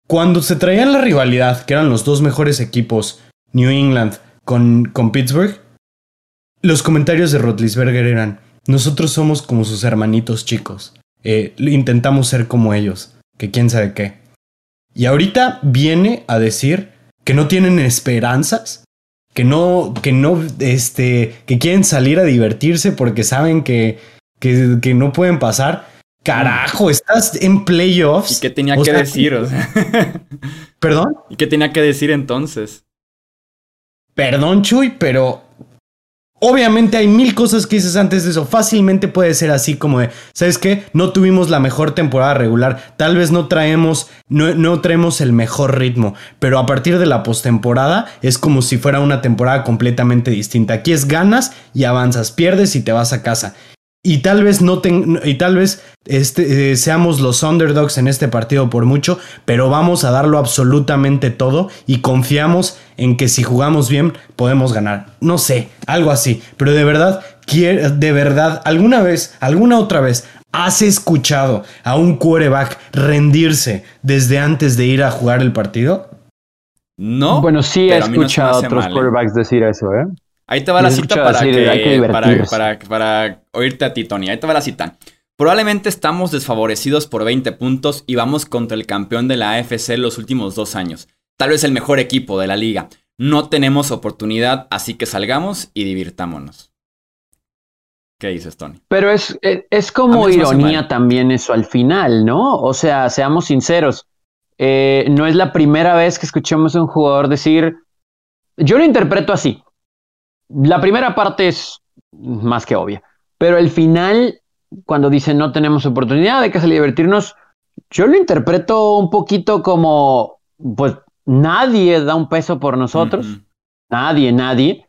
Cuando se traían la rivalidad, que eran los dos mejores equipos, New England con, con Pittsburgh, los comentarios de Roethlisberger eran, nosotros somos como sus hermanitos chicos. Eh, intentamos ser como ellos, que quién sabe qué. Y ahorita viene a decir que no tienen esperanzas, que no, que no, este, que quieren salir a divertirse porque saben que, que, que no pueden pasar. Carajo, estás en playoffs. ¿Y qué tenía que decir? ¿Perdón? ¿Y qué tenía que decir entonces? Perdón, Chuy, pero Obviamente hay mil cosas que dices antes de eso. Fácilmente puede ser así como de, ¿sabes qué? No tuvimos la mejor temporada regular. Tal vez no traemos, no, no traemos el mejor ritmo. Pero a partir de la postemporada es como si fuera una temporada completamente distinta. Aquí es ganas y avanzas, pierdes y te vas a casa. Y tal vez no y tal vez este, eh, seamos los underdogs en este partido por mucho, pero vamos a darlo absolutamente todo y confiamos en que si jugamos bien podemos ganar. No sé, algo así, pero de verdad, de verdad, alguna vez, alguna otra vez, ¿has escuchado a un quarterback rendirse desde antes de ir a jugar el partido? No. Bueno, sí he escuchado a otros ¿eh? quarterbacks decir eso, ¿eh? Ahí te va la cita para, que, para, oírte a ti, Tony. Ahí te va la cita. Probablemente estamos desfavorecidos por 20 puntos y vamos contra el campeón de la AFC los últimos dos años. Tal vez el mejor equipo de la liga. No tenemos oportunidad, así que salgamos y divirtámonos. ¿Qué dices, Tony? Pero es, es, como ironía también eso al final, ¿no? O sea, seamos sinceros. Eh, no es la primera vez que escuchamos a un jugador decir, yo lo interpreto así la primera parte es más que obvia, pero el final, cuando dice no tenemos oportunidad, hay que salir a divertirnos, yo lo interpreto un poquito como, pues nadie da un peso por nosotros, nadie, nadie.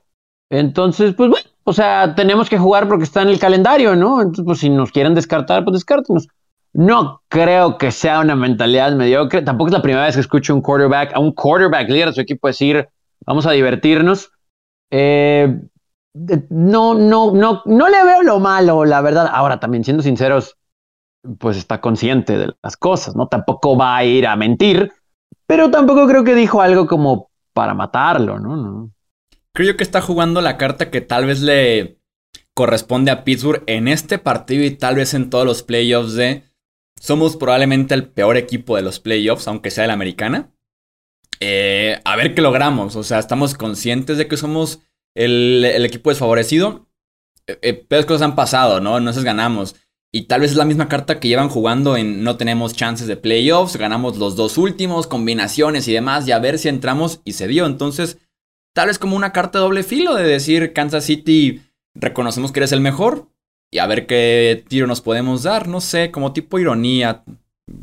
Entonces, pues bueno, o sea, tenemos que jugar porque está en el calendario, ¿no? Entonces, pues si nos quieren descartar, pues descártenos. No creo que sea una mentalidad mediocre. Tampoco es la primera vez que escucho un quarterback, a un quarterback líder de su equipo decir, vamos a divertirnos. Eh, no, no, no, no le veo lo malo, la verdad. Ahora, también siendo sinceros, pues está consciente de las cosas, ¿no? Tampoco va a ir a mentir, pero tampoco creo que dijo algo como para matarlo, ¿no? Creo que está jugando la carta que tal vez le corresponde a Pittsburgh en este partido y tal vez en todos los playoffs de... Somos probablemente el peor equipo de los playoffs, aunque sea la americana. Eh, a ver qué logramos. O sea, estamos conscientes de que somos el, equipo desfavorecido. Eh, eh, peores cosas han pasado, ¿no? Se ganamos. Y tal vez es la misma carta que llevan jugando en no tenemos chances de playoffs, ganamos los dos últimos, combinaciones y demás, y a ver si entramos y se dio. Entonces, tal vez como una carta de doble filo de decir Kansas City, reconocemos que eres el mejor y a ver qué tiro nos podemos dar, no sé, como tipo ironía.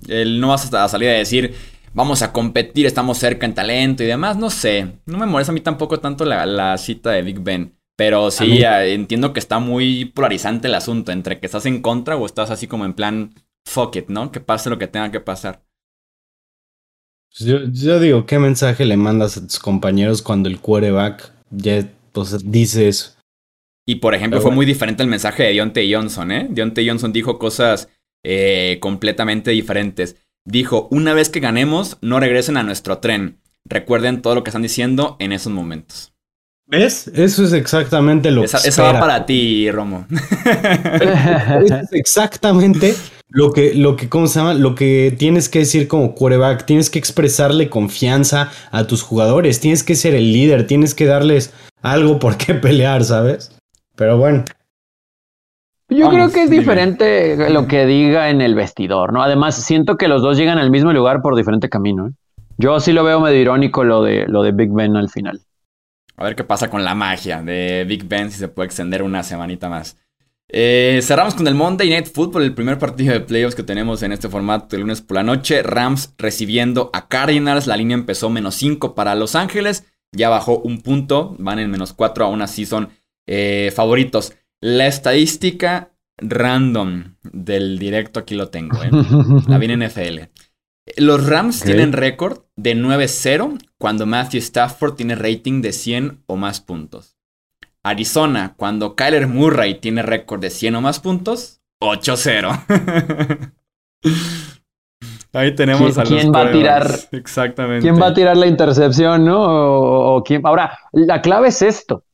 El no vas a salir a decir, vamos a competir, estamos cerca en talento y demás. No sé, no me molesta a mí tampoco tanto la, cita de Big Ben. Pero sí, entiendo que está muy polarizante el asunto entre que estás en contra o estás así como en plan fuck it, ¿no? Que pase lo que tenga que pasar. Pues yo, yo digo, ¿qué mensaje le mandas a tus compañeros cuando el quarterback ya pues, dice eso? Y por ejemplo, fue muy diferente el mensaje de Deontay Johnson, ¿eh? Deontay Johnson dijo cosas eh, completamente diferentes. Dijo, una vez que ganemos, no regresen a nuestro tren. Recuerden todo lo que están diciendo en esos momentos. ¿Ves? Eso es exactamente lo que. Eso va para ti, Romo. [laughs] Eso es exactamente lo que, lo que, ¿cómo se llama? Lo que tienes que decir como quarterback. Tienes que expresarle confianza a tus jugadores. Tienes que ser el líder. Tienes que darles algo por qué [laughs] pelear, ¿sabes? Pero bueno. Yo creo que es diferente lo que diga en el vestidor, ¿no? Además, siento que los dos llegan al mismo lugar por diferente camino. ¿eh? Yo sí lo veo medio irónico lo de, lo de Big Ben al final. A ver qué pasa con la magia de Big Ben, si se puede extender una semanita más. Eh, cerramos con el Monday Night Football, el primer partido de playoffs que tenemos en este formato el lunes por la noche. Rams recibiendo a Cardinals. La línea empezó menos 5 para Los Ángeles. Ya bajó un punto. Van en menos 4. Aún así son eh, favoritos. La estadística random del directo aquí lo tengo, ¿eh? La viene [laughs] NFL. Los Rams tienen récord de 9-0 cuando Matthew Stafford tiene rating de 100 o más puntos. Arizona, cuando Kyler Murray tiene récord de 100 o más puntos, 8-0. [laughs] Ahí tenemos a los ¿quién va a tirar Exactamente. ¿Quién va a tirar la intercepción, no? o quién... Ahora, la clave es esto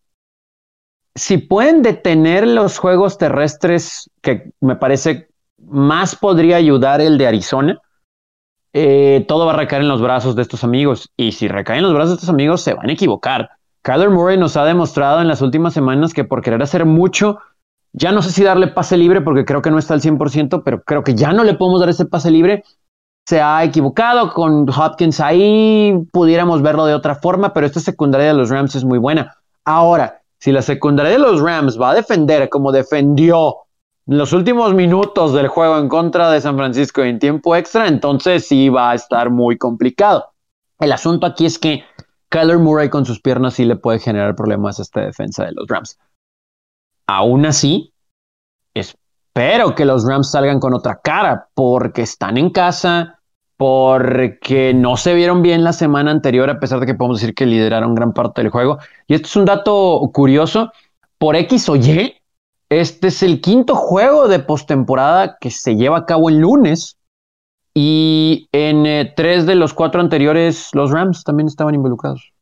si pueden detener los juegos terrestres, que me parece más podría ayudar el de Arizona, eh, todo va a recaer en los brazos de estos amigos. Y si recaen en los brazos de estos amigos, se van a equivocar. Kyler Murray nos ha demostrado en las últimas semanas que por querer hacer mucho, ya no sé si darle pase libre, porque creo que no está al 100%, pero creo que ya no le podemos dar ese pase libre. Se ha equivocado con Hopkins ahí, pudiéramos verlo de otra forma, pero esta secundaria de los Rams es muy buena. Ahora, si la secundaria de los Rams va a defender como defendió en los últimos minutos del juego en contra de San Francisco en tiempo extra, entonces sí va a estar muy complicado. El asunto aquí es que Kyler Murray con sus piernas sí le puede generar problemas a esta defensa de los Rams. Aún así, espero que los Rams salgan con otra cara porque están en casa, porque no se vieron bien la semana anterior, a pesar de que podemos decir que lideraron gran parte del juego. Y esto es un dato curioso, por X o Y, este es el quinto juego de postemporada que se lleva a cabo el lunes. Y en eh, tres de los cuatro anteriores, los Rams también estaban involucrados.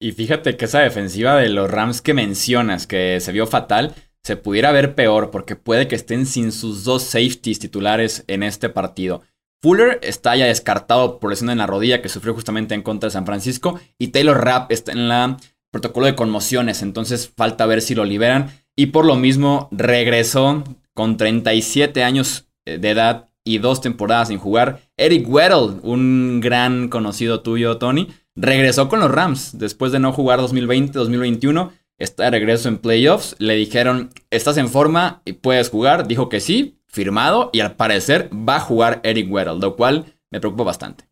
Y fíjate que esa defensiva de los Rams que mencionas, que se vio fatal, se pudiera ver peor, porque puede que estén sin sus dos safeties titulares en este partido. Fuller está ya descartado por lesión en la rodilla que sufrió justamente en contra de San Francisco. Y Taylor Rapp está en la protocolo de conmociones. Entonces falta ver si lo liberan. Y por lo mismo regresó con 37 años eh, de edad y dos temporadas sin jugar. Eric Weddle, un gran conocido tuyo, Tony, regresó con los Rams después de no jugar 2020-2021. Está de regreso en playoffs. Le dijeron, ¿estás en forma y puedes jugar? Dijo que sí firmado y al parecer va a jugar Eric Weddle, lo cual me preocupa bastante.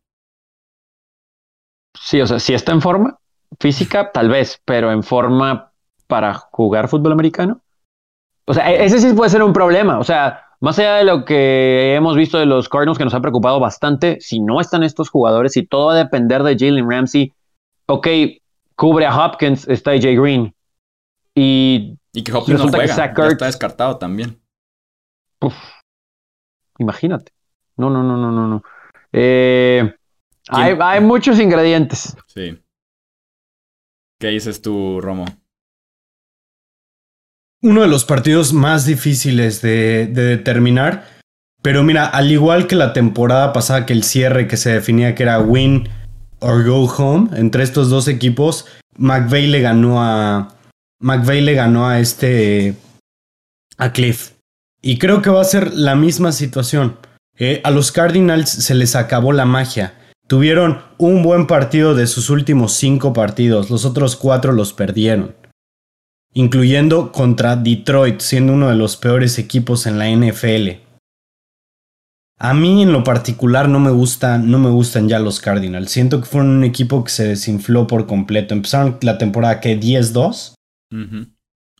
Sí, o sea, si está en forma física, tal vez, pero en forma para jugar fútbol americano. O sea, e-, ese sí puede ser un problema. O sea, más allá de lo que hemos visto de los Cardinals que nos ha preocupado bastante, si no están estos jugadores y todo va a depender de Jalen Ramsey, ok, cubre a Hopkins, está AJ Green. Y, y que Hopkins no juega, está descartado también. Uf, imagínate. No, no, no, no, no, no. Eh, hay, muchos ingredientes. Sí. ¿Qué dices tú, Romo? Uno de los partidos más difíciles de, de determinar. Pero mira, al igual que la temporada pasada, que el cierre que se definía que era win or go home entre estos dos equipos, McVeigh le ganó a. McVeigh le ganó a este. a Cliff. Y creo que va a ser la misma situación. Eh, a los Cardinals se les acabó la magia. Tuvieron un buen partido de sus últimos cinco partidos, los otros cuatro los perdieron. Incluyendo contra Detroit, siendo uno de los peores equipos en la NFL. A mí en lo particular no me gustan, no me gustan ya los Cardinals. Siento que fueron un equipo que se desinfló por completo. Empezaron la temporada que 10-2.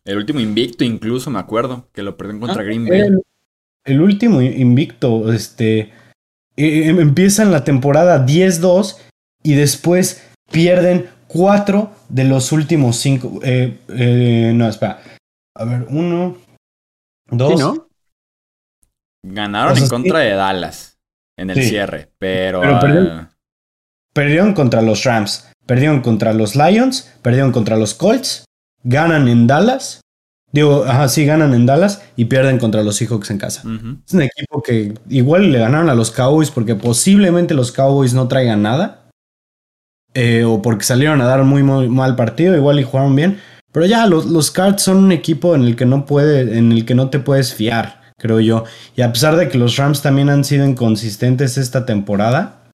El último invicto incluso me acuerdo que lo perdieron contra ah, Green Bay. El, último invicto, este, e, em, empiezan la temporada 10-2 y después pierden 4 de los últimos 5. Eh, eh, no, espera. A ver, 1, 2, Ganaron en contra de Dallas en el cierre, pero... Ah, perdieron, contra los Rams, perdieron contra los Lions, perdieron contra los Colts, ganan en Dallas, digo, ajá, sí, ganan en Dallas y pierden contra los Seahawks en casa. Es un equipo que igual le ganaron a los Cowboys porque posiblemente los Cowboys no traigan nada. Eh, o porque salieron a dar muy, muy, mal partido, igual y jugaron bien. Pero ya, los, los Cards son un equipo en el que no puede, en el que no te puedes fiar creo yo. Y a pesar de que los Rams también han sido inconsistentes esta temporada,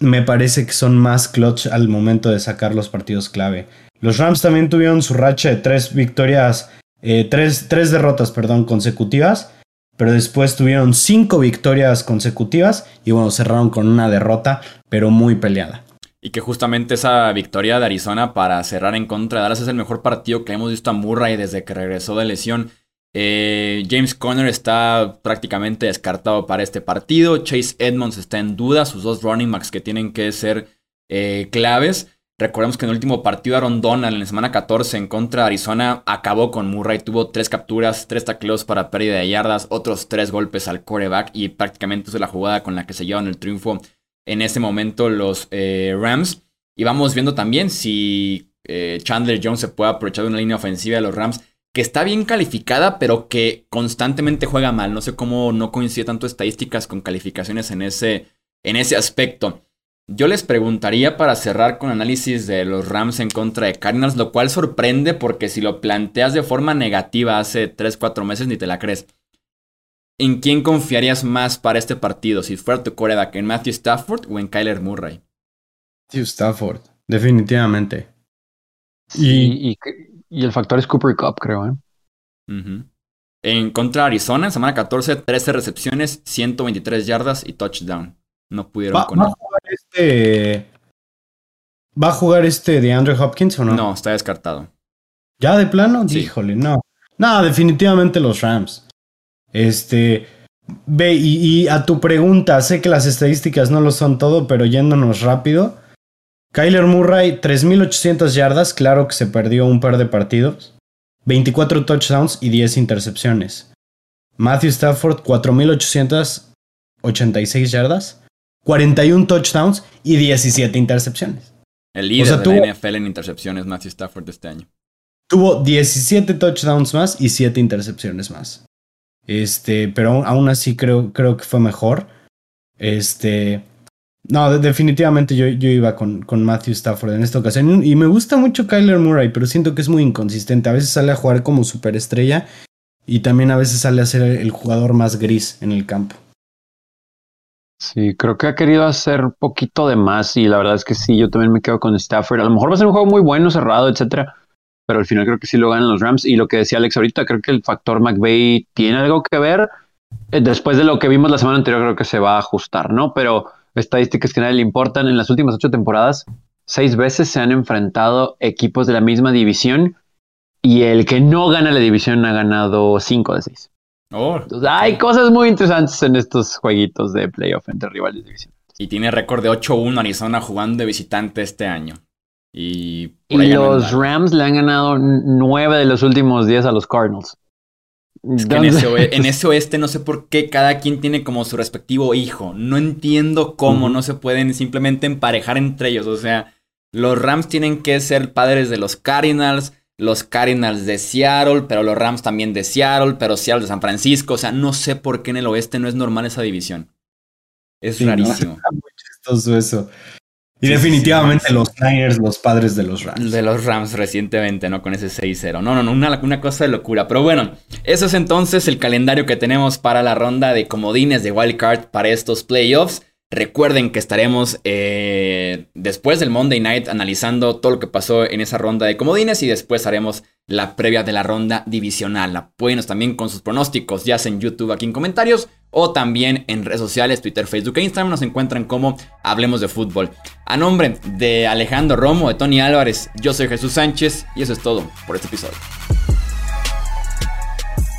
me parece que son más clutch al momento de sacar los partidos clave. Los Rams también tuvieron su racha de tres victorias, eh, tres, tres derrotas, perdón, consecutivas, pero después tuvieron cinco victorias consecutivas y bueno, cerraron con una derrota, pero muy peleada. Y que justamente esa victoria de Arizona para cerrar en contra de Dallas es el mejor partido que hemos visto a Murray desde que regresó de lesión. Eh, James Conner está prácticamente descartado para este partido. Chase Edmonds está en duda. Sus dos running backs que tienen que ser eh, claves. Recordemos que en el último partido Aaron Donald en la semana 14 en contra de Arizona acabó con Murray. Tuvo tres capturas, tres tacleos para pérdida de yardas, otros tres golpes al quarterback y prácticamente es la jugada con la que se llevan el triunfo en ese momento los eh, Rams. Y vamos viendo también si Chandler Jones se puede aprovechar de una línea ofensiva de los Rams que está bien calificada, pero que constantemente juega mal. No sé cómo no coincide tanto estadísticas con calificaciones en ese, en ese aspecto. Yo les preguntaría para cerrar con análisis de los Rams en contra de Cardinals, lo cual sorprende porque si lo planteas de forma negativa hace 3-4 meses ni te la crees. ¿En quién confiarías más para este partido? Si fuera tu coreback, ¿en Matthew Stafford o en Kyler Murray? Matthew Stafford, definitivamente. y, y el factor es Cooper Cup, creo, ¿eh? En contra de Arizona, en semana 14, 13 recepciones, 123 yardas y touchdown. No pudieron con ¿va a jugar este. ¿Va a jugar este de Andrew Hopkins o no? No, está descartado. ¿Ya de plano? Híjole, no. No, definitivamente los Rams. Este. Ve, y, y, a tu pregunta, sé que las estadísticas no lo son todo, pero yéndonos rápido. Kyler Murray, 3.800 yardas, claro que se perdió un par de partidos. 24 touchdowns y 10 intercepciones. Matthew Stafford, 4.886 yardas, 41 touchdowns y 17 intercepciones. El líder de la NFL en intercepciones, Matthew Stafford, este año. Tuvo 17 touchdowns más y 7 intercepciones más. Este, pero aún así creo, creo que fue mejor. Este, no, definitivamente yo, yo iba con, con, Matthew Stafford en esta ocasión. Y me gusta mucho Kyler Murray, pero siento que es muy inconsistente. A veces sale a jugar como superestrella y también a veces sale a ser el jugador más gris en el campo. Sí, creo que ha querido hacer poquito de más y la verdad es que sí, yo también me quedo con Stafford. A lo mejor va a ser un juego muy bueno, cerrado, etcétera, pero al final creo que sí lo ganan los Rams. Y lo que decía Alex ahorita, creo que el factor McVeigh tiene algo que ver. Eh, después de lo que vimos la semana anterior, creo que se va a ajustar, ¿no? Pero estadísticas que a nadie le importan. En las últimas ocho temporadas, seis veces se han enfrentado equipos de la misma división y el que no gana la división ha ganado cinco de seis. Oh, hay cosas muy interesantes en estos jueguitos de playoff entre rivales de división. Y tiene récord de 8-1 Arizona jugando de visitante este año. Y, los Rams le han ganado nueve de los últimos diez a los Cardinals. Es que en [laughs] ese, oeste, no sé por qué cada quien tiene como su respectivo hijo. No entiendo cómo no se pueden simplemente emparejar entre ellos. O sea, los Rams tienen que ser padres de los Cardinals, los Cardinals de Seattle, pero los Rams también de Seattle, pero Seattle de San Francisco. O sea, no sé por qué en el oeste no es normal esa división. Es rarísimo. muy chistoso eso. Y definitivamente los Niners, los padres de los Rams. De los Rams recientemente, ¿no? Con ese 6-0. No, no, no, una, una, cosa de locura. Pero bueno, eso es entonces el calendario que tenemos para la ronda de comodines de Wild Card para estos playoffs. Recuerden que estaremos eh, después del Monday Night analizando todo lo que pasó en esa ronda de comodines y después haremos la previa de la ronda divisional. Apóyenos también con sus pronósticos, ya sea en YouTube aquí en comentarios o también en redes sociales, Twitter, Facebook e Instagram. Nos encuentran como Hablemos de Fútbol. A nombre de Alejandro Romo, de Tony Álvarez, yo soy Jesús Sánchez y eso es todo por este episodio.